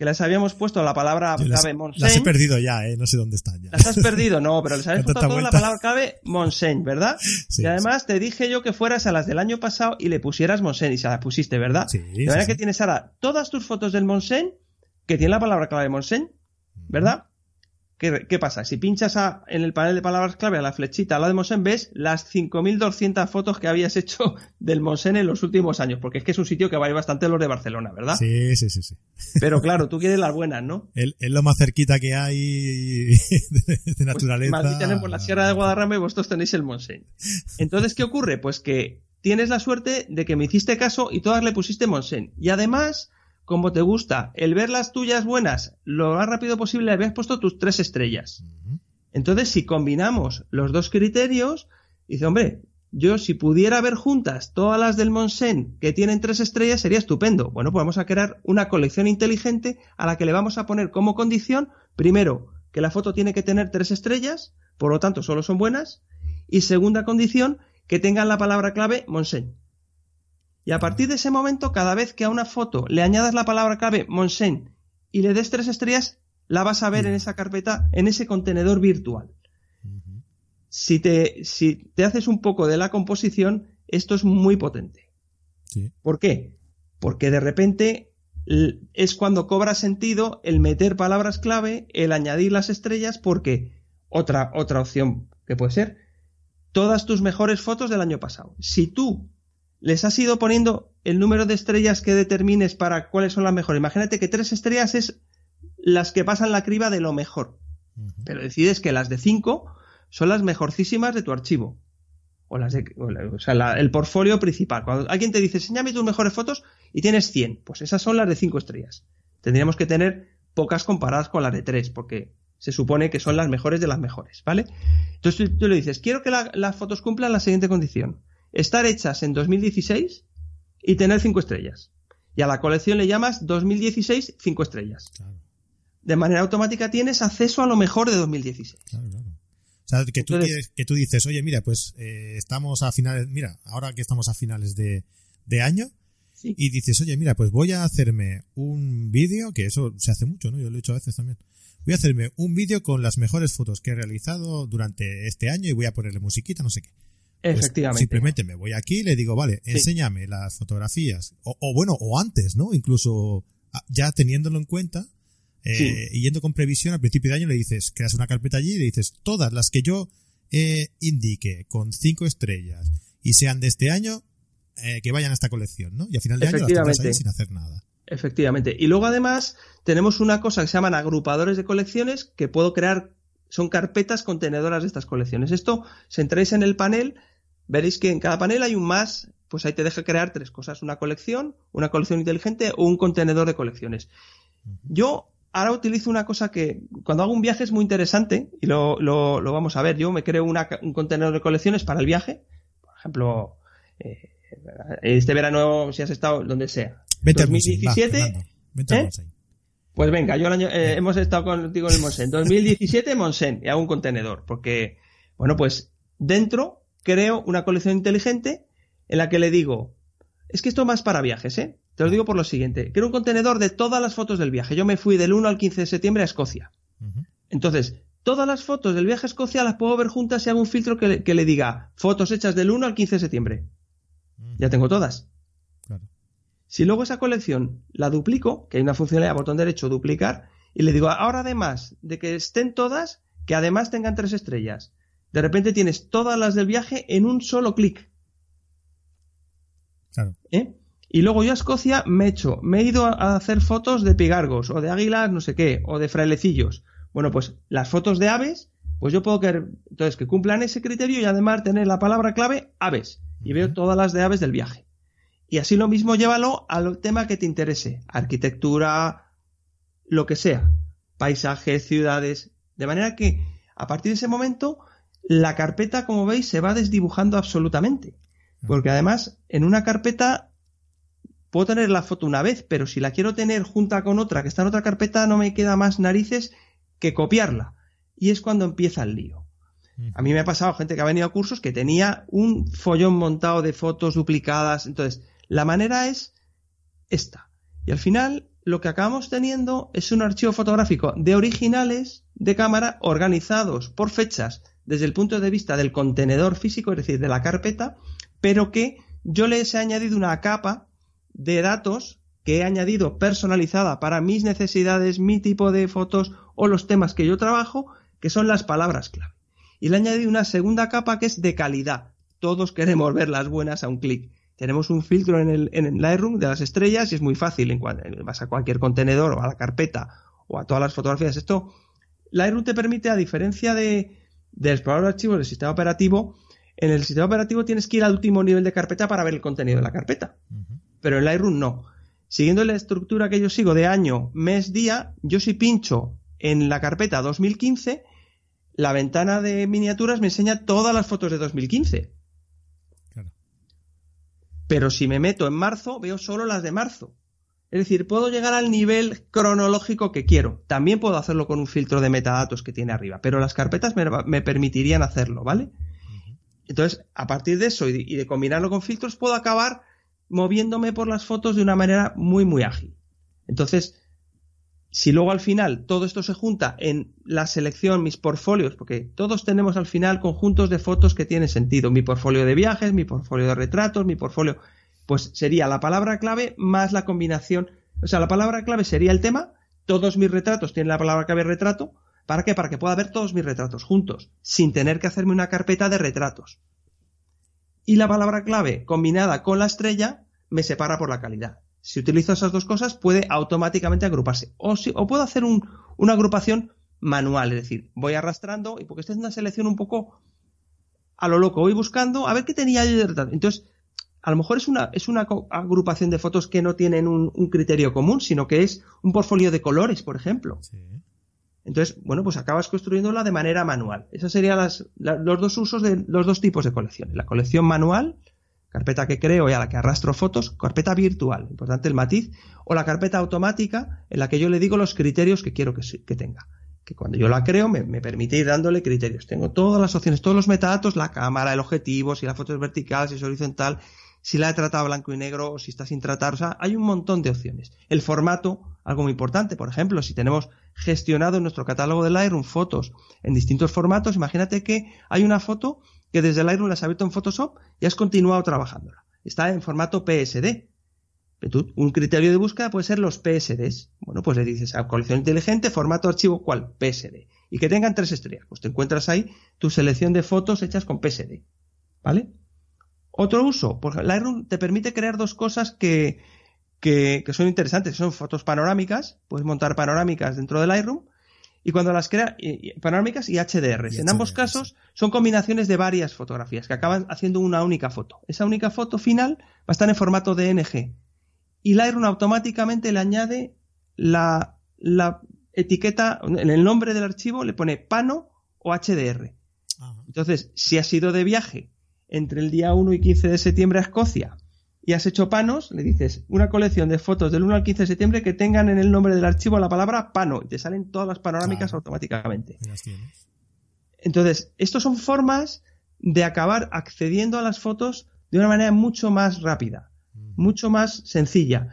C: que les habíamos puesto la palabra clave Monseigne.
A: Las he perdido ya, ¿eh? no sé dónde están ya.
C: Las has perdido, no, pero les habíamos puesto toda la palabra clave Monseigne, ¿verdad? y además te dije yo que fueras a las del año pasado y le pusieras Monseigne y se las pusiste, ¿verdad? Sí. De manera que tienes ahora todas tus fotos del Monseigne que tienen la palabra clave Monseigne, ¿verdad? ¿Qué, pasa? Si pinchas en el panel de palabras clave a la flechita a la de Monsen, ves las 5.200 fotos que habías hecho del Monsen en los últimos años, porque es que es un sitio que va a ir bastante los de Barcelona, ¿verdad?
A: Sí, sí, sí. sí.
C: Pero claro, tú quieres las buenas, ¿no?
A: Es, lo más cerquita que hay de, pues, naturaleza.
C: Pues, tenemos la Sierra de Guadarrama y vosotros tenéis el Monsen. Entonces, ¿qué ocurre? Pues que tienes la suerte de que me hiciste caso y todas le pusiste Monsen. Y además como te gusta, el ver las tuyas buenas lo más rápido posible, habías puesto tus tres estrellas. Entonces, si combinamos los dos criterios, dice, hombre, yo si pudiera ver juntas todas las del Monsen que tienen tres estrellas sería estupendo. Bueno, pues vamos a crear una colección inteligente a la que le vamos a poner como condición, primero, que la foto tiene que tener tres estrellas, por lo tanto solo son buenas, y segunda condición, que tengan la palabra clave Monsen. Y a partir de ese momento, cada vez que a una foto le añadas la palabra clave Monsen y le des tres estrellas, la vas a ver en esa carpeta, en ese contenedor virtual. si, te, si te haces un poco de la composición, esto es muy potente. ¿Por qué? Porque de repente es cuando cobra sentido el meter palabras clave, el añadir las estrellas, porque otra, otra opción que puede ser, todas tus mejores fotos del año pasado. Si tú les has ido poniendo el número de estrellas que determines para cuáles son las mejores. Imagínate que tres estrellas es las que pasan la criba de lo mejor. Pero decides que las de cinco son las mejorcísimas de tu archivo. O las de, o sea, el portfolio principal. Cuando alguien te dice, enséñame tus mejores fotos y tienes 100, pues esas son las de cinco estrellas. Tendríamos que tener pocas comparadas con las de tres, porque se supone que son las mejores de las mejores, ¿vale? Entonces tú, le dices, quiero que las fotos cumplan la siguiente condición estar hechas en 2016 y tener 5 estrellas. Y a la colección le llamas 2016 5 estrellas. De manera automática tienes acceso a lo mejor de 2016. Claro, claro.
A: O sea, que tú, que tú dices, oye, mira, pues eh, estamos a finales, mira, ahora que estamos a finales de, año, y dices, oye, mira, pues voy a hacerme un vídeo, que eso se hace mucho, ¿no? Yo lo he hecho a veces también. Voy a hacerme un vídeo con las mejores fotos que he realizado durante este año y voy a ponerle musiquita, no sé qué.
C: Pues Efectivamente.
A: simplemente me voy aquí y le digo, vale, enséñame las fotografías. O, bueno, o antes, ¿no? Incluso ya teniéndolo en cuenta, eh, y yendo con previsión al principio de año le dices, creas una carpeta allí y le dices, todas las que yo eh, indique con cinco estrellas y sean de este año, eh, que vayan a esta colección, ¿no? Y al final de año las ahí sin hacer nada.
C: Efectivamente. Y luego además tenemos una cosa que se llaman agrupadores de colecciones que puedo crear, son carpetas contenedoras de estas colecciones. Esto, si entráis en el panel, veréis que en cada panel hay un más, pues ahí te deja crear tres cosas, una colección, una colección inteligente o un contenedor de colecciones. Yo ahora utilizo una cosa que cuando hago un viaje es muy interesante y lo, vamos a ver. Yo me creo un contenedor de colecciones para el viaje. Por ejemplo, eh, este verano, si has estado donde sea. 2017. ¿eh? Pues venga, yo eh, hemos estado contigo en el Monsen. 2017 Monsen y hago un contenedor. Porque, bueno, pues dentro creo una colección inteligente en la que le digo, es que esto más para viajes, ¿eh? Te lo digo por lo siguiente, creo un contenedor de todas las fotos del viaje. Yo me fui del 1 al 15 de septiembre a Escocia. Entonces, todas las fotos del viaje a Escocia las puedo ver juntas y hago un filtro que le, diga fotos hechas del 1 al 15 de septiembre. Ya tengo todas. Si luego esa colección la duplico, que hay una funcionalidad botón derecho duplicar, y le digo, ahora además de que estén todas, que además tengan tres estrellas. De repente tienes todas las del viaje en un solo clic. ¿Eh? Y luego yo a Escocia me he hecho, me he ido a hacer fotos de pigargos, o de águilas, no sé qué, o de frailecillos. Bueno, pues las fotos de aves, pues yo puedo querer, entonces, que cumplan ese criterio y además tener la palabra clave aves. Y veo todas las de aves del viaje. Y así lo mismo llévalo al tema que te interese. Arquitectura, lo que sea. Paisajes, ciudades. De manera que, a partir de ese momento, la carpeta, como veis, se va desdibujando absolutamente. Porque además, en una carpeta puedo tener la foto una vez, pero si la quiero tener junta con otra que está en otra carpeta, no me queda más narices que copiarla. Y es cuando empieza el lío. A mí me ha pasado gente que ha venido a cursos que tenía un follón montado de fotos duplicadas. Entonces, la manera es esta. Y al final, lo que acabamos teniendo es un archivo fotográfico de originales de cámara organizados por fechas desde el punto de vista del contenedor físico, es decir, de la carpeta, pero que yo les he añadido una capa de datos que he añadido personalizada para mis necesidades, mi tipo de fotos o los temas que yo trabajo, que son las palabras clave. Y le he añadido una segunda capa que es de calidad. Todos queremos ver las buenas a un clic. Tenemos un filtro en el, en Lightroom de las estrellas y es muy fácil. En vas a cualquier contenedor o a la carpeta o a todas las fotografías. Esto, Lightroom te permite, a diferencia de, del explorador de archivos del sistema operativo, en el sistema operativo tienes que ir al último nivel de carpeta para ver el contenido de la carpeta. Pero en Lightroom no. Siguiendo la estructura que yo sigo de año, mes, día, yo si pincho en la carpeta 2015, la ventana de miniaturas me enseña todas las fotos de 2015. Pero si me meto en marzo, veo solo las de marzo. Es decir, puedo llegar al nivel cronológico que quiero. También puedo hacerlo con un filtro de metadatos que tiene arriba, pero las carpetas me, permitirían hacerlo, ¿vale? Entonces, a partir de eso y de combinarlo con filtros, puedo acabar moviéndome por las fotos de una manera muy, muy ágil. Entonces, si luego al final todo esto se junta en la selección, mis portfolios, porque todos tenemos al final conjuntos de fotos que tienen sentido, mi portfolio de viajes, mi portfolio de retratos, mi portfolio, pues sería la palabra clave más la combinación, o sea, la palabra clave sería el tema, todos mis retratos tienen la palabra clave retrato, ¿para qué? Para que pueda ver todos mis retratos juntos, sin tener que hacerme una carpeta de retratos y la palabra clave combinada con la estrella me separa por la calidad. Si utilizo esas dos cosas, puede automáticamente agruparse. O, si, o puedo hacer una agrupación manual, es decir, voy arrastrando y porque esta es una selección un poco a lo loco, voy buscando a ver qué tenía yo de Entonces, a lo mejor es una, es una agrupación de fotos que no tienen un, un criterio común, sino que es un portfolio de colores, por ejemplo. Sí. Entonces, bueno, pues acabas construyéndola de manera manual. Esos serían los dos usos de los dos tipos de colecciones. La colección manual, carpeta que creo y a la que arrastro fotos, carpeta virtual, importante el matiz, o la carpeta automática en la que yo le digo los criterios que quiero que, que tenga. Que cuando yo la creo me, me, permite ir dándole criterios. Tengo todas las opciones, todos los metadatos, la cámara, el objetivo, si la foto es vertical, si es horizontal, si la he tratado blanco y negro o si está sin tratar. O sea, hay un montón de opciones. El formato, algo muy importante. Por ejemplo, si tenemos gestionado en nuestro catálogo de Lightroom fotos en distintos formatos, imagínate que hay una foto que desde Lightroom la has abierto en Photoshop y has continuado trabajándola. Está en formato PSD. Un criterio de búsqueda puede ser los PSDs. Bueno, pues le dices a colección inteligente, formato archivo, ¿cuál? PSD. Y que tengan tres estrellas. Pues te encuentras ahí tu selección de fotos hechas con PSD. ¿Vale? Otro uso, porque Lightroom te permite crear dos cosas que, que, son interesantes, son fotos panorámicas, puedes montar panorámicas dentro de Lightroom, y cuando las crea, panorámicas y HDR. en ambos casos son combinaciones de varias fotografías que acaban haciendo una única foto. Esa única foto final va a estar en formato DNG. Y Lightroom automáticamente le añade la, la etiqueta, en el nombre del archivo le pone pano o HDR. Entonces, si has ido de viaje entre el día 1 y 15 de septiembre a Escocia y has hecho panos, le dices una colección de fotos del 1 al 15 de septiembre que tengan en el nombre del archivo la palabra pano y te salen todas las panorámicas automáticamente. Entonces, estas son formas de acabar accediendo a las fotos de una manera mucho más rápida, mucho más sencilla.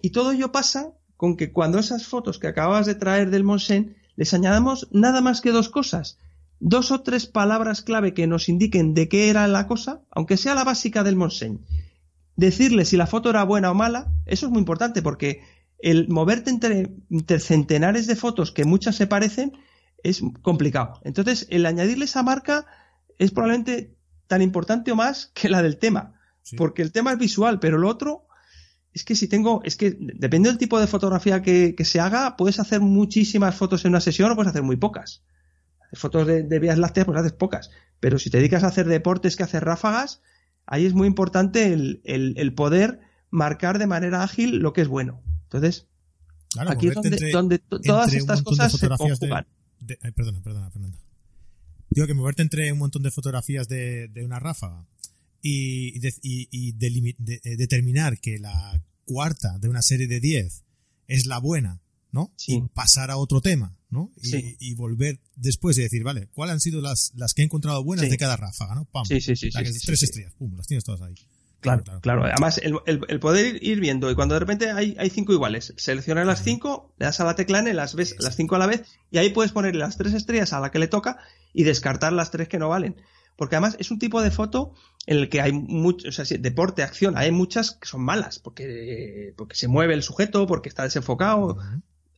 C: Y todo ello pasa con que cuando esas fotos que acabas de traer del Monsen les añadamos nada más que dos cosas. Dos o tres palabras clave que nos indiquen de qué era la cosa, aunque sea la básica del Monsen. Decirle si la foto era buena o mala, eso es muy importante porque el moverte entre, centenares de fotos que muchas se parecen es complicado. Entonces, el añadirle esa marca es probablemente tan importante o más que la del tema. Porque el tema es visual, pero lo otro es que si tengo, es que depende del tipo de fotografía que, se haga, puedes hacer muchísimas fotos en una sesión o puedes hacer muy pocas. Fotos de, vías lácteas, pues haces pocas. Pero si te dedicas a hacer deportes que hacer ráfagas, ahí es muy importante el, poder marcar de manera ágil lo que es bueno. Entonces, aquí es donde, todas estas cosas se conjugan.
A: perdona, perdona, Fernando. Digo que moverte entre un montón de fotografías de, de una ráfaga y, y, eh, determinar que la cuarta de una serie de 10 es la buena, ¿no? Y pasar a otro tema, ¿no? Y, volver después y decir, vale, ¿cuáles han sido las, las que he encontrado buenas de cada ráfaga, ¿no? Pam,
C: sí, sí, sí.
A: tres estrellas, pum, las tienes todas ahí.
C: Claro, claro, Además, el, poder ir viendo y cuando de repente hay, hay cinco iguales, seleccionar las cinco, le das a la tecla N, las ves las cinco a la vez y ahí puedes poner las tres estrellas a la que le toca y descartar las tres que no valen. Porque además es un tipo de foto en el que hay mucho, o sea, deporte, acción, hay muchas que son malas, porque, porque se mueve el sujeto, porque está desenfocado.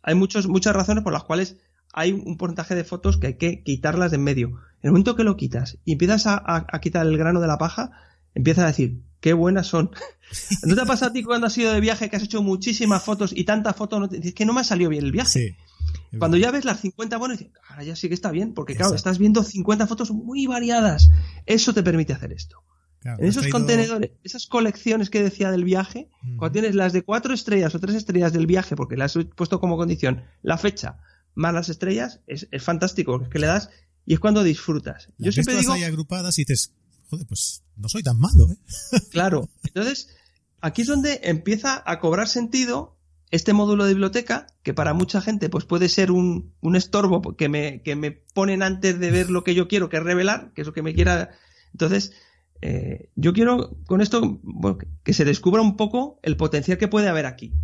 C: Hay muchos, muchas razones por las cuales hay un porcentaje de fotos que hay que quitarlas de en medio. En el momento que lo quitas y empiezas a, quitar el grano de la paja, empiezas a decir, qué buenas son. ¿No te ha pasado a ti cuando has ido de viaje que has hecho muchísimas fotos y tantas fotos, no dices que no me ha salido bien el viaje? Cuando ya ves las 50 bueno, dices, ahora ya sí que está bien, porque claro, estás viendo 50 fotos muy variadas. Eso te permite hacer esto. En esos contenedores, esas colecciones que decía del viaje, cuando tienes las de cuatro estrellas o tres estrellas del viaje, porque las he puesto como condición la fecha más las estrellas, es, fantástico, es que le das y es cuando disfrutas.
A: Yo siempre digo. ahí agrupadas y dices, joder, pues no soy tan malo, ¿eh?
C: Claro. Entonces, aquí es donde empieza a cobrar sentido este módulo de biblioteca, que para mucha gente pues puede ser un, un estorbo que me, que me ponen antes de ver lo que yo quiero, que es revelar, que es lo que me quiera. Entonces, eh, yo quiero con esto que se descubra un poco el potencial que puede haber aquí.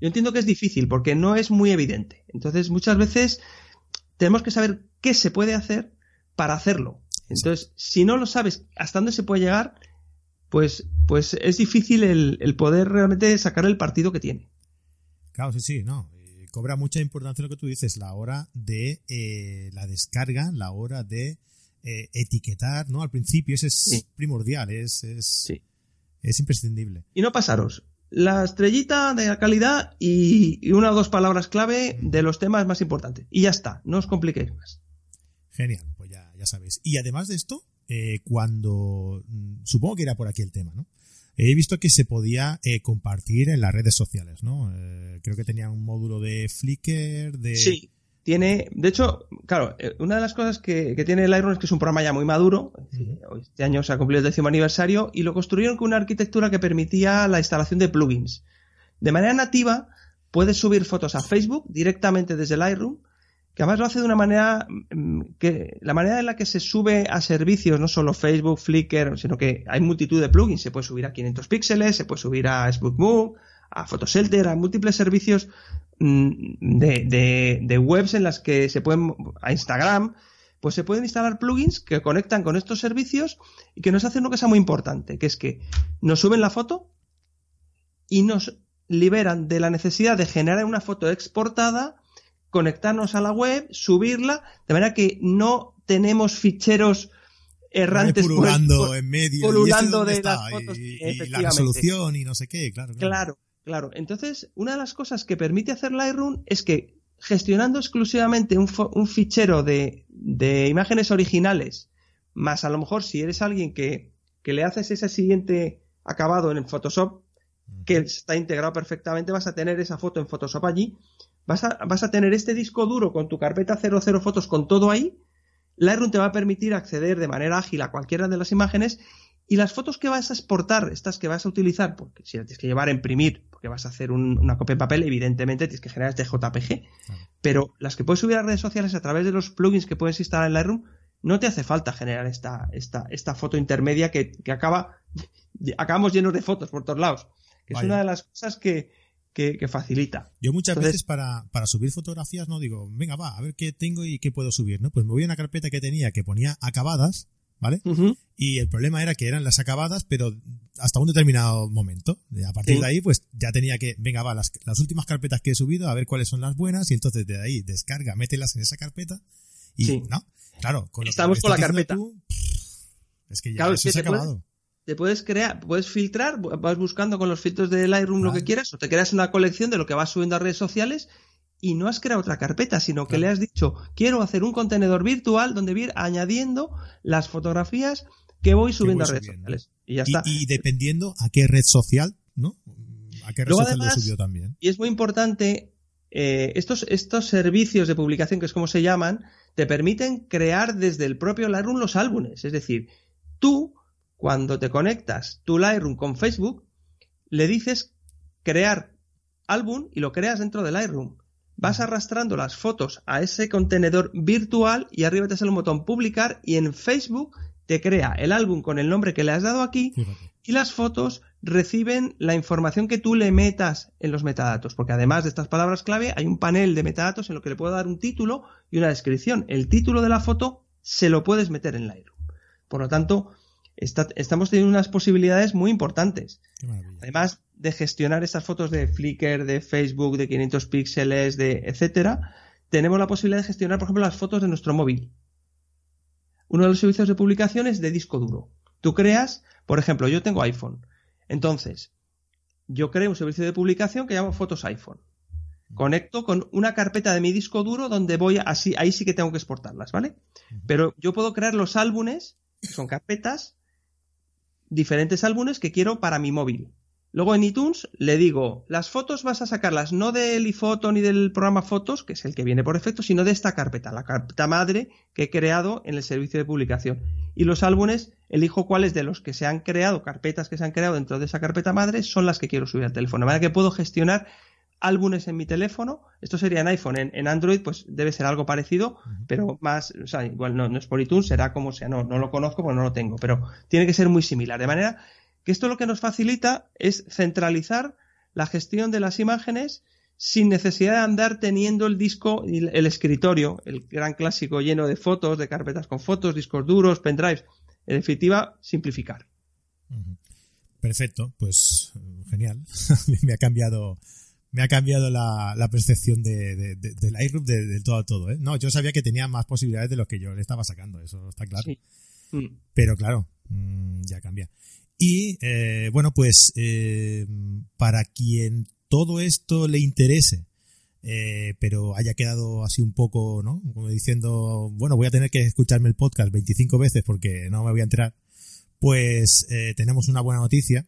C: Yo entiendo que es difícil porque no es muy evidente. Entonces, muchas veces tenemos que saber qué se puede hacer para hacerlo. Entonces, si no lo sabes hasta dónde se puede llegar, pues, pues es difícil el, el poder realmente sacar el partido que tiene.
A: Claro, sí, sí, no. Eh, cobra mucha importancia lo que tú dices, la hora de eh, la descarga, la hora de eh, etiquetar, ¿no? Al principio, eso es primordial, es, es, es imprescindible.
C: Y no pasaros. La estrellita de la calidad y, una o dos palabras clave de los temas más importantes. Y ya está, no os compliquéis más.
A: Genial, pues ya, ya sabéis. Y además de esto, cuando. Mm, supongo que era por aquí el tema, ¿no? He visto que se podía eh, compartir en las redes sociales, ¿no? Eh, creo que tenía un módulo de Flickr, de...
C: Sí, tiene... De hecho, claro, eh, una de las cosas que, tiene Lightroom es que es un programa ya muy maduro. Este año se ha cumplido el décimo aniversario y lo construyeron con una arquitectura que permitía la instalación de plugins. De manera nativa, puedes subir fotos a Facebook directamente desde Lightroom que además lo hace de una manera mm, que la manera en la que se sube a servicios, no solo Facebook, Flickr, sino que hay multitud de plugins, se puede subir a 500 píxeles, se puede subir a SbookMove, a Photoshelter, a múltiples servicios mm, de, de, webs en las que se pueden, a Instagram, pues se pueden instalar plugins que conectan con estos servicios y que nos hacen una cosa muy importante, que es que nos suben la foto y nos liberan de la necesidad de generar una foto exportada conectarnos a la web, subirla, de manera que no tenemos ficheros errantes
A: pululando en medio pululando de las fotos. y, la resolución y no sé qué, claro,
C: claro. Claro, Entonces, una de las cosas que permite hacer Lightroom es que gestionando exclusivamente un, fichero de, imágenes originales, más a lo mejor si eres alguien que, que le haces ese siguiente acabado en el Photoshop, que está integrado perfectamente, vas a tener esa foto en Photoshop allí, vas a, vas a tener este disco duro con tu carpeta 00 fotos con todo ahí. Lightroom te va a permitir acceder de manera ágil a cualquiera de las imágenes y las fotos que vas a exportar, estas que vas a utilizar, porque si las tienes que llevar a imprimir, porque vas a hacer una copia en papel, evidentemente tienes que generar este JPG. Pero las que puedes subir a redes sociales a través de los plugins que puedes instalar en Lightroom, no te hace falta generar esta, esta, esta foto intermedia que, acaba, acabamos llenos de fotos por todos lados. Que es una de las cosas que, que, facilita.
A: Yo muchas veces para, para subir fotografías no digo, venga, va, a ver qué tengo y qué puedo subir, ¿no? Pues me voy a una carpeta que tenía que ponía acabadas, ¿vale? Y el problema era que eran las acabadas, pero hasta un determinado momento. A partir de ahí, pues ya tenía que, venga, va, las, las, últimas carpetas que he subido, a ver cuáles son las buenas, y entonces de ahí descarga, mételas en esa carpeta, y, ¿no? Claro,
C: con Estamos con la carpeta.
A: es que ya eso se ha acabado
C: te puedes crear, puedes filtrar, vas buscando con los filtros de Lightroom lo que quieras, o te creas una colección de lo que vas subiendo a redes sociales y no has creado otra carpeta, sino que le has dicho, quiero hacer un contenedor virtual donde voy añadiendo las fotografías que voy subiendo a redes sociales. Y ya está.
A: Y, dependiendo a qué red social, ¿no? A qué red social lo subió también.
C: Y es muy importante, eh, estos, estos servicios de publicación, que es como se llaman, te permiten crear desde el propio Lightroom los álbumes. Es decir, tú cuando te conectas tu Lightroom con Facebook, le dices crear álbum y lo creas dentro del Lightroom. Vas arrastrando las fotos a ese contenedor virtual y arriba te sale un botón publicar y en Facebook te crea el álbum con el nombre que le has dado aquí y las fotos reciben la información que tú le metas en los metadatos, porque además de estas palabras clave hay un panel de metadatos en lo que le puedo dar un título y una descripción. El título de la foto se lo puedes meter en Lightroom. Por lo tanto, estamos teniendo unas posibilidades muy importantes. Además de gestionar estas fotos de Flickr, de Facebook, de 500 píxeles, de etcétera, tenemos la posibilidad de gestionar, por ejemplo, las fotos de nuestro móvil. Uno de los servicios de publicación es de disco duro. Tú creas, por ejemplo, yo tengo iPhone. Entonces, yo creo un servicio de publicación que llamo Fotos iPhone. Conecto con una carpeta de mi disco duro donde voy así, ahí sí que tengo que exportarlas, ¿vale? Pero yo puedo crear los álbumes, que son carpetas, diferentes álbumes que quiero para mi móvil. Luego en iTunes le digo, las fotos vas a sacarlas no del iPhoto ni del programa Fotos, que es el que viene por defecto, sino de esta carpeta, la carpeta madre que he creado en el servicio de publicación. Y los álbumes, elijo cuáles de los que se han creado, carpetas que se han creado dentro de esa carpeta madre, son las que quiero subir al teléfono. De manera que puedo gestionar álbumes en mi teléfono. Esto sería en iPhone. En, Android, pues debe ser algo parecido, pero más, o sea, igual no, es por iTunes, será como sea. No, no lo conozco porque no lo tengo, pero tiene que ser muy similar. De manera que esto lo que nos facilita es centralizar la gestión de las imágenes sin necesidad de andar teniendo el disco, el, el escritorio, el gran clásico lleno de fotos, de carpetas con fotos, discos duros, pendrives. En definitiva, simplificar.
A: Perfecto, pues genial. Me ha cambiado me ha cambiado la, percepción de, de, de, del Lightroom de, todo a todo. ¿eh? No, yo sabía que tenía más posibilidades de lo que yo le estaba sacando, eso está claro. Mm. Pero claro, mm, ya cambia. Y eh, bueno, pues eh, para quien todo esto le interese, eh, pero haya quedado así un poco, ¿no? Como diciendo, bueno, voy a tener que escucharme el podcast 25 veces porque no me voy a enterar, pues tenemos una buena noticia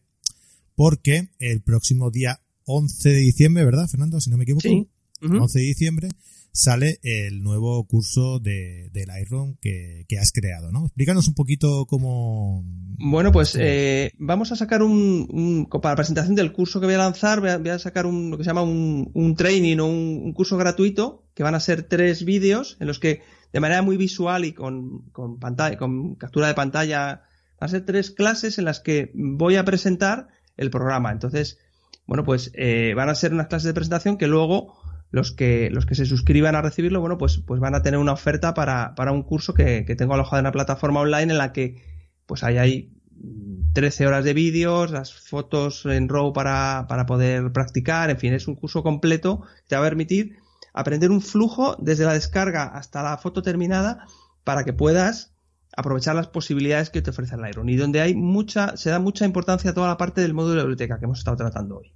A: porque el próximo día 11 de diciembre, ¿verdad, Fernando? Si no me equivoco. Sí. 11 de diciembre sale el nuevo curso de, de Lightroom que, has creado, ¿no? Explícanos un poquito cómo...
C: Bueno, pues eh, vamos a sacar un, Para la presentación del curso que voy a lanzar, voy a, sacar un, lo que se llama un, training o un, curso gratuito, que van a ser tres vídeos en los que, de manera muy visual y con, con, pantalla, con captura de pantalla, van a ser tres clases en las que voy a presentar el programa. Entonces, bueno, pues eh, van a ser unas clases de presentación que luego los que, los que se suscriban a recibirlo, bueno, pues, pues van a tener una oferta para, para un curso que, que tengo alojado en una plataforma online en la que pues ahí hay 13 horas de vídeos, las fotos en RAW para, para poder practicar, en fin, es un curso completo que te va a permitir aprender un flujo desde la descarga hasta la foto terminada para que puedas aprovechar las posibilidades que te ofrece el Lightroom y donde hay mucha, se da mucha importancia a toda la parte del módulo de biblioteca que hemos estado tratando hoy.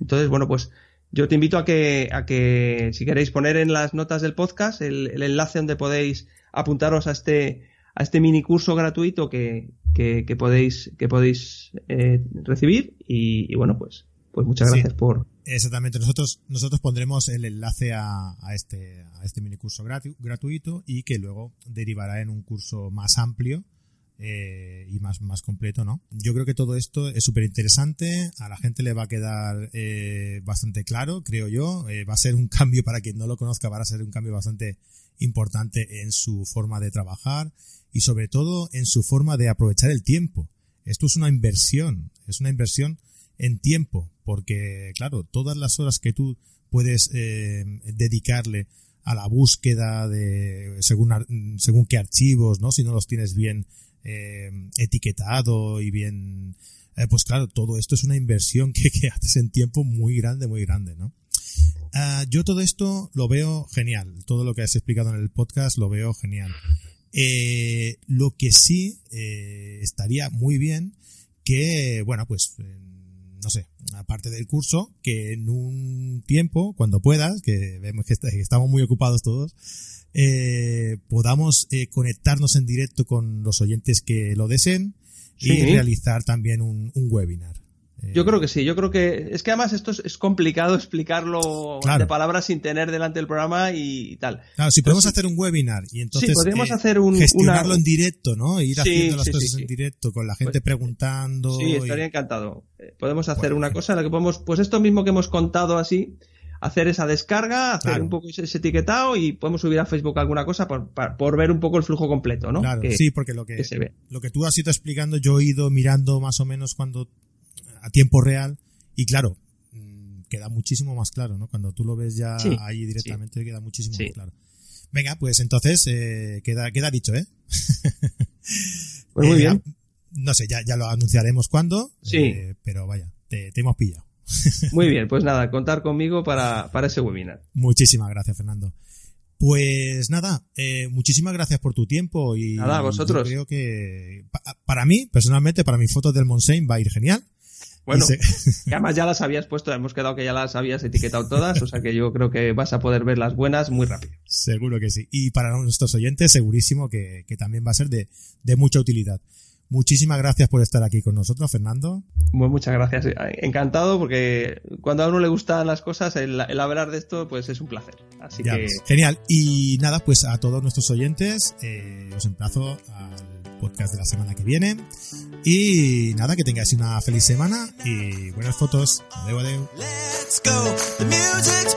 C: Entonces, bueno, pues yo te invito a que, a que si queréis poner en las notas del podcast el, enlace donde podéis apuntaros a este, a este mini curso gratuito que, que, podéis, que podéis eh, recibir. Y, bueno, pues, pues muchas gracias por,
A: Exactamente, nosotros, nosotros pondremos el enlace a, a este, a este minicurso gratuito y que luego derivará en un curso más amplio eh, y más, más completo, ¿no? Yo creo que todo esto es súper interesante, a la gente le va a quedar eh, bastante claro, creo yo, eh, va a ser un cambio para quien no lo conozca, va a ser un cambio bastante importante en su forma de trabajar y sobre todo en su forma de aprovechar el tiempo. Esto es una inversión, es una inversión en tiempo, porque claro, todas las horas que tú puedes eh, dedicarle a la búsqueda de según según qué archivos, ¿no? Si no los tienes bien eh, etiquetado y bien eh, pues claro, todo esto es una inversión que, que haces en tiempo muy grande, muy grande, ¿no? Ah, yo todo esto lo veo genial. Todo lo que has explicado en el podcast lo veo genial. Eh, lo que sí estaría muy bien que, bueno, pues, no sé, aparte del curso, que en un tiempo, cuando puedas, que vemos que, estamos muy ocupados todos, eh, podamos conectarnos en directo con los oyentes que lo deseen y realizar también un webinar.
C: Yo creo que sí, yo creo que es que además esto es, complicado explicarlo de palabras sin tener delante el programa y, tal.
A: Claro, si podemos hacer un webinar y entonces
C: podemos eh, hacer un,
A: gestionarlo en directo, ¿no? Ir haciendo las cosas en directo con la gente pues, preguntando.
C: Sí, estaría encantado. Eh, podemos hacer una cosa en la que podemos, pues esto mismo que hemos contado así, hacer esa descarga, hacer un poco ese, etiquetado y podemos subir a Facebook alguna cosa por, por, ver un poco el flujo completo, ¿no?
A: Claro, sí, porque lo que, se ve. lo que tú has ido explicando, yo he ido mirando más o menos cuando a tiempo real y claro, mm, queda muchísimo más claro, ¿no? Cuando tú lo ves ya ahí directamente queda muchísimo más claro. Venga, pues entonces eh, queda, queda dicho, ¿eh?
C: Pues muy eh, bien.
A: No sé, ya, ya lo anunciaremos cuando, sí. Eh, pero vaya, te, hemos pillado.
C: Muy bien, pues nada, contar conmigo para, para ese webinar.
A: Muchísimas gracias, Fernando. Pues nada, muchísimas gracias por tu tiempo y
C: nada, vosotros.
A: creo que para mí, personalmente, para mis fotos del Monsein va a ir genial.
C: Bueno, además ya las habías puesto, hemos quedado que ya las habías etiquetado todas, o sea que yo creo que vas a poder ver las buenas muy rápido.
A: Seguro que sí. Y para nuestros oyentes, segurísimo que, también va a ser de, mucha utilidad. Muchísimas gracias por estar aquí con nosotros, Fernando.
C: Pues muchas gracias. Encantado porque cuando a uno le gustan las cosas, el, hablar de esto, pues es un placer. Así que...
A: Genial. Y nada, pues a todos nuestros oyentes, eh, os emplazo al podcast de la semana que viene. Y nada, que tengáis una feliz semana y buenas fotos. Adeu, adeu. Let's go. The music's